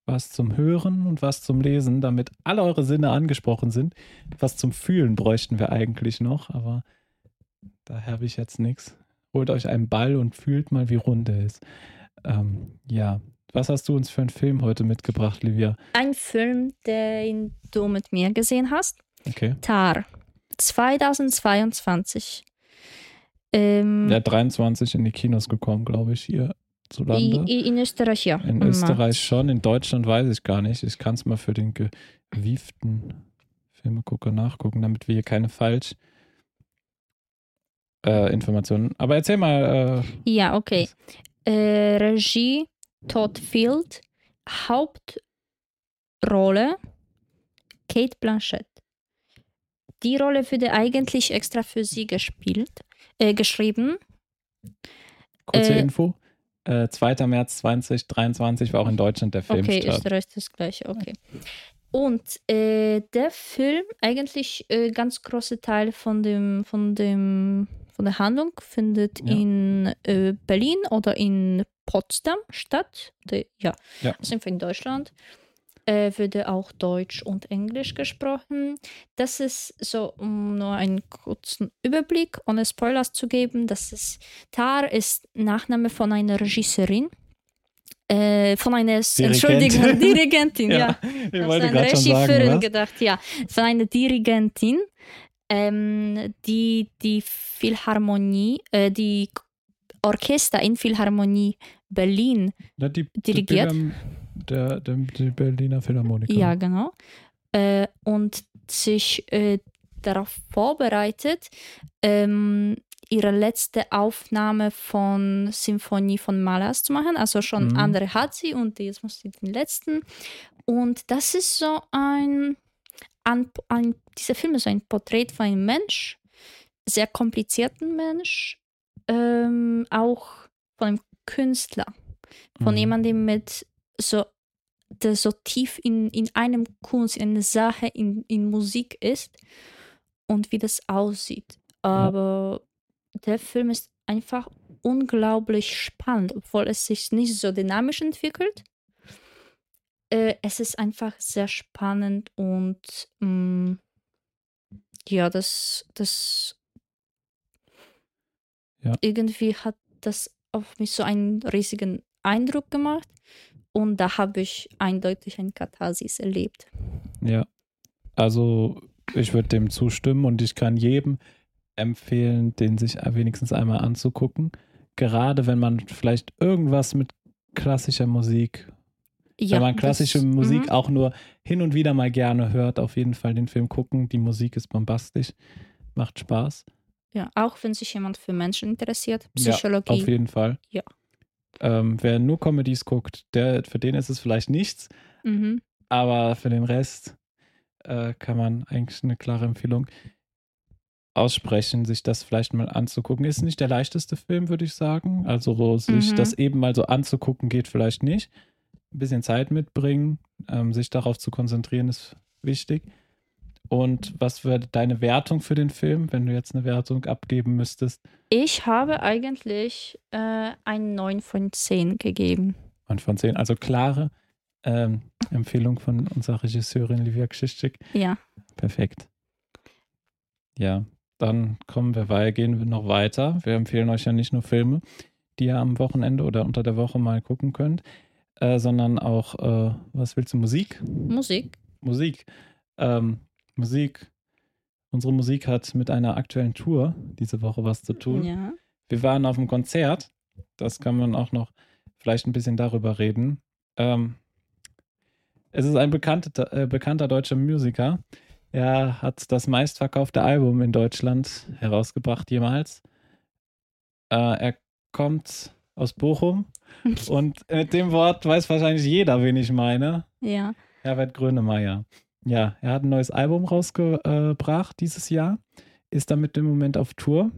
Speaker 1: was zum Hören und was zum Lesen, damit alle eure Sinne angesprochen sind. Was zum Fühlen bräuchten wir eigentlich noch, aber da habe ich jetzt nichts. Holt euch einen Ball und fühlt mal, wie rund er ist. Ähm, ja, was hast du uns für einen Film heute mitgebracht, Livia?
Speaker 2: Ein Film, den du mit mir gesehen hast.
Speaker 1: Okay.
Speaker 2: Tar. 2022.
Speaker 1: Ähm, ja, 23 in die Kinos gekommen, glaube ich, hier zu Lande.
Speaker 2: In, Österreich, ja.
Speaker 1: In Österreich schon, in Deutschland weiß ich gar nicht. Ich kann es mal für den gewieften Filmegucker nachgucken, damit wir hier keine falsch äh, Informationen. Aber erzähl mal.
Speaker 2: Äh, ja, okay äh, Regie Todd Field, Hauptrolle Kate Blanchett. Die Rolle wurde eigentlich extra für sie gespielt, äh, geschrieben.
Speaker 1: Kurze äh, Info. Äh, 2. März 2023 war auch in Deutschland der Film.
Speaker 2: Okay, Österreich ist das gleiche, okay. Und äh, der Film, eigentlich äh, ganz große Teil von dem, von dem von der Handlung findet ja. in äh, Berlin oder in Potsdam statt. De, ja, ja. also in Deutschland. Äh, würde auch Deutsch und Englisch gesprochen. Das ist so, um nur einen kurzen Überblick, ohne Spoilers zu geben, das ist Tar ist Nachname von einer Regisseurin. Äh, von einer Entschuldigung, Dirigentin, ja. ja.
Speaker 1: Ich gerade schon sagen,
Speaker 2: gedacht, ja. Von einer Dirigentin, ähm, die die Philharmonie, äh, die Orchester in Philharmonie Berlin
Speaker 1: ja, die, dirigiert. Die, der, der, die Berliner Philharmoniker.
Speaker 2: Ja, genau. Äh, und sich äh, darauf vorbereitet, ähm, ihre letzte Aufnahme von Symphonie von Malas zu machen. Also schon mhm. andere hat sie und jetzt muss sie den letzten. Und das ist so ein an, an dieser Film ist ein Porträt von einem Mensch, sehr komplizierten Mensch, ähm, auch von einem Künstler, von mhm. jemandem mit so, der so tief in, in einem Kunst, in einer Sache, in, in Musik ist und wie das aussieht. Aber ja. der Film ist einfach unglaublich spannend, obwohl es sich nicht so dynamisch entwickelt äh, es ist einfach sehr spannend und mh, mm, ja, das, das
Speaker 1: ja.
Speaker 2: irgendwie hat das auf mich so einen riesigen Eindruck gemacht und da habe ich eindeutig ein Katharsis erlebt.
Speaker 1: Ja, also ich würde dem zustimmen und ich kann jedem empfehlen, den sich wenigstens einmal anzugucken. Gerade wenn man vielleicht irgendwas mit klassischer Musik ja, Wenn man klassische das, Musik -hmm. auch nur hin und wieder mal gerne hört, auf jeden Fall den Film gucken. Die Musik ist bombastisch, macht Spaß.
Speaker 2: Ja, auch wenn sich jemand für Menschen interessiert, Psychologie.
Speaker 1: Ja, auf jeden Fall.
Speaker 2: Ja.
Speaker 1: Ähm, wer nur Comedies guckt, der, für den ist es vielleicht nichts, mhm. aber für den Rest äh, kann man eigentlich eine klare Empfehlung aussprechen, sich das vielleicht mal anzugucken. Ist nicht der leichteste Film, würde ich sagen. Also sich
Speaker 2: Mhm.
Speaker 1: das eben mal so anzugucken, geht vielleicht nicht. Ein bisschen Zeit mitbringen, ähm, sich darauf zu konzentrieren, ist wichtig. Und was wäre deine Wertung für den Film, wenn du jetzt eine Wertung abgeben müsstest?
Speaker 2: Ich habe eigentlich äh, ein 9 von 10 gegeben.
Speaker 1: Und von 10, also klare ähm, Empfehlung von unserer Regisseurin Livia Kschischik.
Speaker 2: Ja.
Speaker 1: Perfekt. Ja, dann kommen wir weiter, gehen wir noch weiter. Wir empfehlen euch ja nicht nur Filme, die ihr am Wochenende oder unter der Woche mal gucken könnt, äh, sondern auch, äh, was willst du, Musik?
Speaker 2: Musik.
Speaker 1: Musik. Ähm, Musik. Unsere Musik hat mit einer aktuellen Tour diese Woche was zu tun.
Speaker 2: Ja.
Speaker 1: Wir waren auf einem Konzert. Das kann man auch noch vielleicht ein bisschen darüber reden. Ähm, es ist ein bekannter, äh, bekannter deutscher Musiker. Er hat das meistverkaufte Album in Deutschland herausgebracht jemals. Äh, er kommt aus Bochum und mit dem Wort weiß wahrscheinlich jeder, wen ich meine.
Speaker 2: Ja.
Speaker 1: Herbert Grönemeyer. Ja, er hat ein neues Album rausgebracht dieses Jahr, ist damit im Moment auf Tour.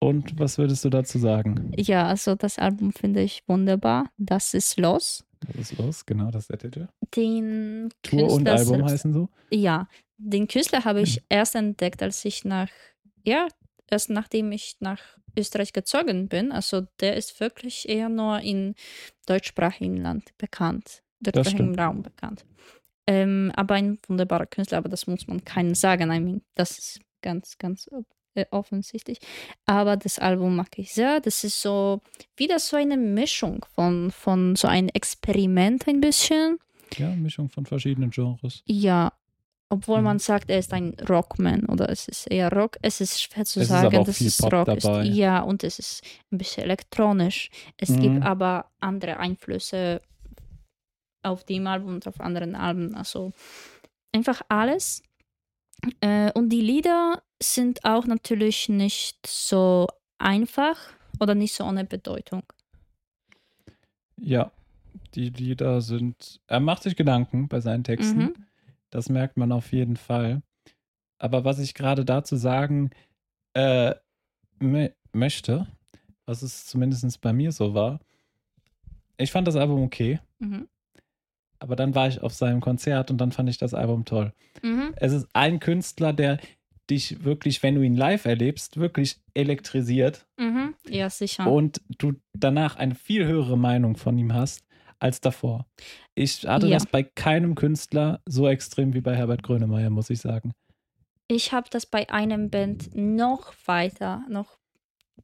Speaker 1: Und was würdest du dazu sagen?
Speaker 2: Ja, also das Album finde ich wunderbar. Das ist los.
Speaker 1: Was ist los? Genau, das ist der Titel.
Speaker 2: Den
Speaker 1: Tour und
Speaker 2: Künstler
Speaker 1: Album
Speaker 2: selbst-
Speaker 1: heißen so.
Speaker 2: Ja, den Künstler habe ich
Speaker 1: Hm.
Speaker 2: erst entdeckt, als ich nach, ja, erst nachdem ich nach Österreich gezogen bin. Also der ist wirklich eher nur in deutschsprachigen Land bekannt, deutschsprachigen. Raum bekannt. Ähm, aber ein wunderbarer Künstler, aber das muss man keinen sagen. I mean, das ist ganz, ganz äh, offensichtlich. Aber das Album mag ich sehr. Das ist so wieder so eine Mischung von, von so ein Experiment ein bisschen.
Speaker 1: Ja, Mischung von verschiedenen Genres.
Speaker 2: Ja, obwohl
Speaker 1: Mhm.
Speaker 2: man sagt, er ist ein Rockman oder es ist eher Rock. Es ist schwer zu
Speaker 1: Es
Speaker 2: sagen, dass es
Speaker 1: Pop
Speaker 2: Rock
Speaker 1: dabei.
Speaker 2: ist. Ja, und es ist ein bisschen elektronisch. Es
Speaker 1: Mhm.
Speaker 2: gibt aber andere Einflüsse auf dem Album und auf anderen Alben. Also einfach alles. Äh, und die Lieder sind auch natürlich nicht so einfach oder nicht so ohne Bedeutung.
Speaker 1: Ja, die Lieder sind. Er macht sich Gedanken bei seinen Texten.
Speaker 2: Mhm.
Speaker 1: Das merkt man auf jeden Fall. Aber was ich gerade dazu sagen äh, mö- möchte, was es zumindest bei mir so war, ich fand das Album okay,
Speaker 2: Mhm.
Speaker 1: aber dann war ich auf seinem Konzert und dann fand ich das Album toll.
Speaker 2: Mhm.
Speaker 1: Es ist ein Künstler, der dich wirklich, wenn du ihn live erlebst, wirklich elektrisiert
Speaker 2: Mhm. Ja, sicher.
Speaker 1: und du danach eine viel höhere Meinung von ihm hast als davor. Ich hatte
Speaker 2: Ja.
Speaker 1: das bei keinem Künstler so extrem wie bei Herbert Grönemeyer, muss ich sagen.
Speaker 2: Ich habe das bei einem Band noch weiter, noch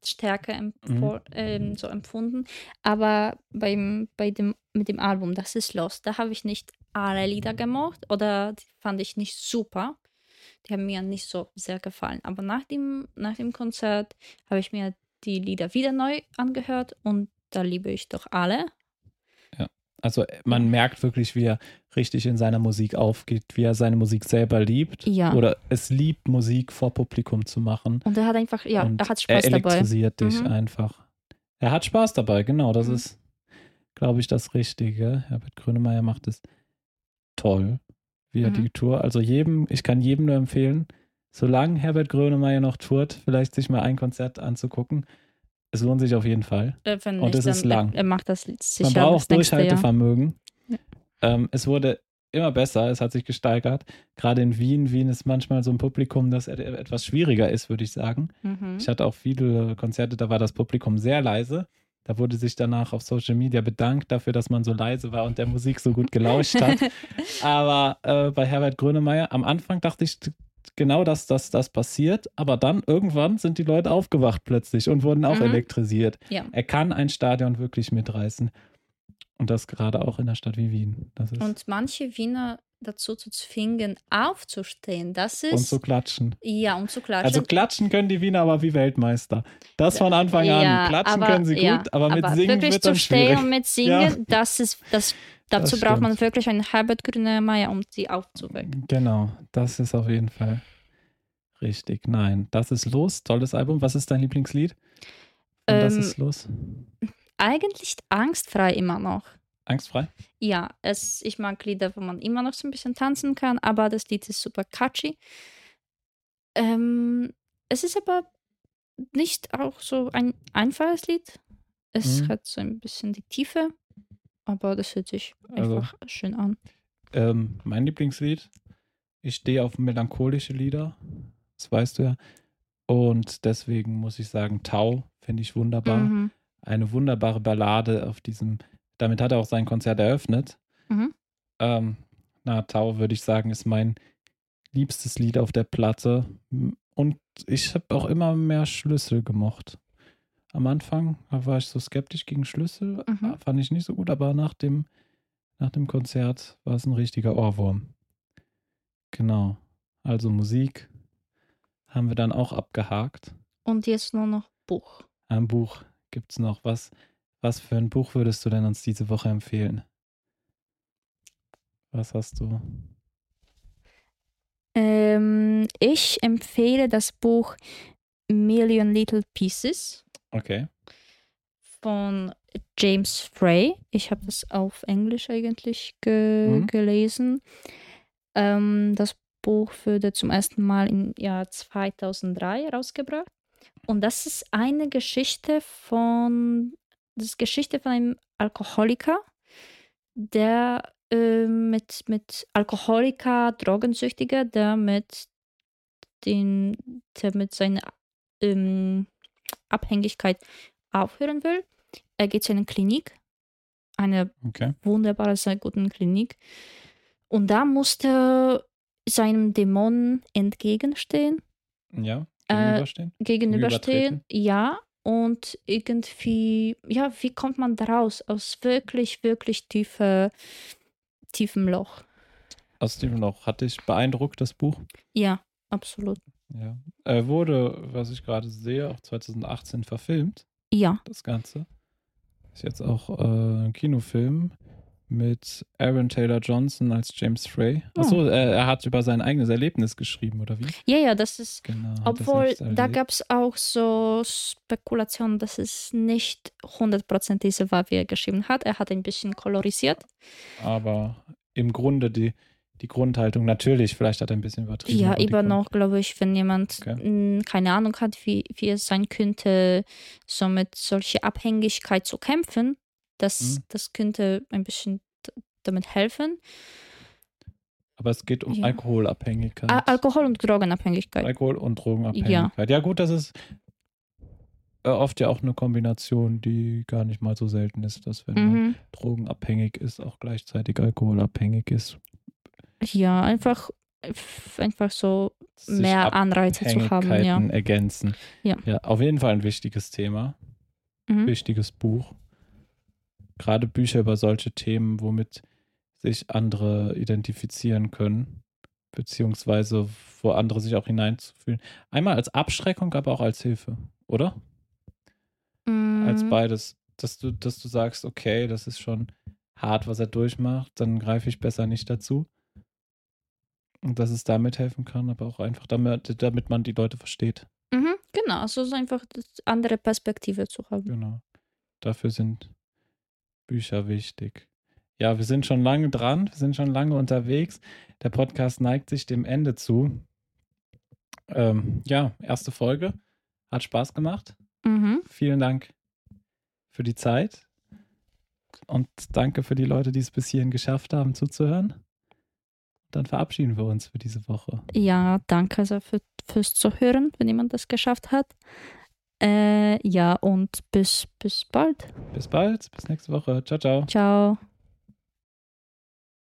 Speaker 2: stärker empfo- ähm, so empfunden. Aber beim, bei dem, mit dem Album, das ist Lost, da habe ich nicht alle Lieder gemocht oder die fand ich nicht super. Die haben mir nicht so sehr gefallen. Aber nach dem, nach dem Konzert habe ich mir die Lieder wieder neu angehört und da liebe ich doch alle.
Speaker 1: Also man merkt wirklich, wie er richtig in seiner Musik aufgeht, wie er seine Musik selber liebt
Speaker 2: Ja.
Speaker 1: oder es liebt, Musik vor Publikum zu machen.
Speaker 2: Und er hat einfach, ja,
Speaker 1: Und
Speaker 2: er hat
Speaker 1: er
Speaker 2: Spaß dabei.
Speaker 1: elektrisiert dich
Speaker 2: Mhm.
Speaker 1: einfach. Er hat Spaß dabei, genau. Das
Speaker 2: Mhm.
Speaker 1: ist, glaube ich, das Richtige. Herbert Grönemeyer macht es toll, wie er
Speaker 2: Mhm.
Speaker 1: die Tour. Also jedem, ich kann jedem nur empfehlen, solange Herbert Grönemeyer noch tourt, vielleicht sich mal ein Konzert anzugucken. Es lohnt sich auf jeden Fall.
Speaker 2: Äh,
Speaker 1: Und es ist
Speaker 2: dann-
Speaker 1: lang.
Speaker 2: Er, macht das sicher.
Speaker 1: Man braucht. Durchhaltevermögen.
Speaker 2: Ja.
Speaker 1: Ähm, es wurde immer besser, es hat sich gesteigert. Gerade in Wien. Wien ist manchmal so ein Publikum, das et- etwas schwieriger ist, würde ich sagen.
Speaker 2: Mhm.
Speaker 1: Ich hatte auch viele Konzerte, da war das Publikum sehr leise. Da wurde sich danach auf Social Media bedankt dafür, dass man so leise war und der Musik so gut gelauscht hat. Aber äh, bei Herbert Grönemeyer, am Anfang dachte ich genau, dass das, das passiert. Aber dann irgendwann sind die Leute aufgewacht plötzlich und wurden auch
Speaker 2: Mhm.
Speaker 1: elektrisiert.
Speaker 2: Ja.
Speaker 1: Er kann ein Stadion wirklich mitreißen. Und das gerade auch in einer Stadt wie Wien. Das ist, und,
Speaker 2: Und manche Wiener dazu zu zwingen, aufzustehen, das ist.
Speaker 1: zu klatschen.
Speaker 2: ja, und zu klatschen.
Speaker 1: Also klatschen können die Wiener aber wie Weltmeister. Das von Anfang
Speaker 2: ja,
Speaker 1: an. Klatschen
Speaker 2: aber-
Speaker 1: können sie
Speaker 2: ja,
Speaker 1: gut, aber mit Singen
Speaker 2: wirklich
Speaker 1: wird
Speaker 2: zu
Speaker 1: dann
Speaker 2: stehen
Speaker 1: schwierig.
Speaker 2: und mit Singen,
Speaker 1: Ja.
Speaker 2: das ist, das, dazu braucht man wirklich einen Herbert Grönemeyer, um sie aufzuwecken.
Speaker 1: Genau, das ist auf jeden Fall richtig. Nein, das ist los. Tolles Album. Was ist dein Lieblingslied? Und das
Speaker 2: Ähm,
Speaker 1: ist los.
Speaker 2: Eigentlich angstfrei immer noch.
Speaker 1: Angstfrei?
Speaker 2: Ja, es, ich mag Lieder, wo man immer noch so ein bisschen tanzen kann, aber das Lied ist super catchy. Ähm, Es ist aber nicht auch so ein einfaches Lied. Es
Speaker 1: Mhm.
Speaker 2: hat so ein bisschen die Tiefe, aber das hört sich
Speaker 1: Also-
Speaker 2: einfach schön an.
Speaker 1: Ähm, mein Lieblingslied. Ich stehe auf melancholische Lieder. Das weißt du ja. Und deswegen muss ich sagen, Tau finde ich wunderbar.
Speaker 2: Mhm.
Speaker 1: Eine wunderbare Ballade auf diesem. Damit hat er auch sein Konzert eröffnet.
Speaker 2: Mhm.
Speaker 1: Ähm, na, Tau würde ich sagen, ist mein liebstes Lied auf der Platte. Und ich habe auch immer mehr Schlüssel gemocht. Am Anfang war ich so skeptisch gegen Schlüssel,
Speaker 2: Mhm.
Speaker 1: fand ich nicht so gut, aber nach dem, nach dem Konzert war es ein richtiger Ohrwurm. Genau. Also Musik haben wir dann auch abgehakt.
Speaker 2: Und jetzt nur noch Buch.
Speaker 1: Ein Buch gibt es noch. Was, was für ein Buch würdest du denn uns diese Woche empfehlen? Was hast du?
Speaker 2: Ähm, ich empfehle das Buch Million Little Pieces
Speaker 1: Okay.
Speaker 2: von James Frey. Ich habe das auf Englisch eigentlich ge
Speaker 1: Mhm.
Speaker 2: gelesen. Ähm, das Buch wurde zum ersten Mal im Jahr 2003 rausgebracht. Und das ist eine Geschichte von, das ist Geschichte von einem Alkoholiker, der äh, mit, mit Alkoholiker, Drogensüchtiger, der mit, den, der mit seiner ähm, Abhängigkeit aufhören will. Er geht zu einer Klinik, eine
Speaker 1: Okay.
Speaker 2: wunderbare, sehr guten Klinik. Und da musste er seinem Dämon entgegenstehen,
Speaker 1: Ja.
Speaker 2: Äh,
Speaker 1: Gegenüberstehen?
Speaker 2: gegenüberstehen, ja. Und irgendwie, ja, wie kommt man daraus aus wirklich, wirklich tiefe, tiefem Loch?
Speaker 1: Aus dem noch. Hat dich beeindruckt, das Buch?
Speaker 2: Ja, absolut.
Speaker 1: Ja. Er wurde, was ich gerade sehe, auch 2018 verfilmt,
Speaker 2: Ja.
Speaker 1: das Ganze. Ist jetzt auch äh, ein Kinofilm mit Aaron Taylor Johnson als James Frey.
Speaker 2: Oh.
Speaker 1: Achso, er, er hat über sein eigenes Erlebnis geschrieben, oder wie?
Speaker 2: Ja, ja, das ist,
Speaker 1: Genau.
Speaker 2: obwohl da gab es auch so Spekulationen, dass es nicht 100% diese war, wie er geschrieben hat. Er hat ein bisschen kolorisiert.
Speaker 1: Aber im Grunde die, die Grundhaltung, natürlich, vielleicht hat er ein bisschen übertrieben.
Speaker 2: Ja, immer noch, glaube ich, wenn jemand
Speaker 1: Okay.
Speaker 2: keine Ahnung hat, wie, wie es sein könnte, so mit solcher Abhängigkeit zu kämpfen, das,
Speaker 1: Mhm.
Speaker 2: das könnte ein bisschen damit helfen.
Speaker 1: Aber es geht um
Speaker 2: Ja.
Speaker 1: Alkoholabhängigkeit.
Speaker 2: A Alkohol- und Drogenabhängigkeit.
Speaker 1: Alkohol- und Drogenabhängigkeit. Ja. gut, das ist äh, oft ja auch eine Kombination, die gar nicht mal so selten ist, dass wenn man
Speaker 2: Mhm.
Speaker 1: drogenabhängig ist, auch gleichzeitig alkoholabhängig ist.
Speaker 2: Ja, einfach, einfach so
Speaker 1: Sich
Speaker 2: mehr Anreize zu haben. Ja.
Speaker 1: Ergänzen.
Speaker 2: Ja.
Speaker 1: ja, auf jeden Fall ein wichtiges Thema,
Speaker 2: Mhm.
Speaker 1: wichtiges Buch. Gerade Bücher über solche Themen, womit sich andere identifizieren können, beziehungsweise wo andere sich auch hineinzufühlen. Einmal als Abschreckung, aber auch als Hilfe, oder? als
Speaker 2: Mhm.
Speaker 1: beides, dass du, dass du sagst, okay, das ist schon hart, was er durchmacht, dann greife ich besser nicht dazu. Und dass es damit helfen kann, aber auch einfach damit, damit man die Leute versteht.
Speaker 2: Mhm, genau, also so einfach das andere Perspektive zu haben.
Speaker 1: Genau. Dafür sind Bücher wichtig. Ja, wir sind schon lange dran, wir sind schon lange unterwegs. Der Podcast neigt sich dem Ende zu. Ähm, ja, erste Folge. Hat Spaß gemacht.
Speaker 2: Mhm.
Speaker 1: Vielen Dank für die Zeit. Und danke für die Leute, die es bis hierhin geschafft haben, zuzuhören. Dann verabschieden wir uns für diese Woche.
Speaker 2: Ja, danke sehr für, fürs Zuhören, wenn jemand das geschafft hat. Äh, ja, und bis, bis bald.
Speaker 1: Bis bald, bis nächste Woche. Ciao, ciao.
Speaker 2: Ciao.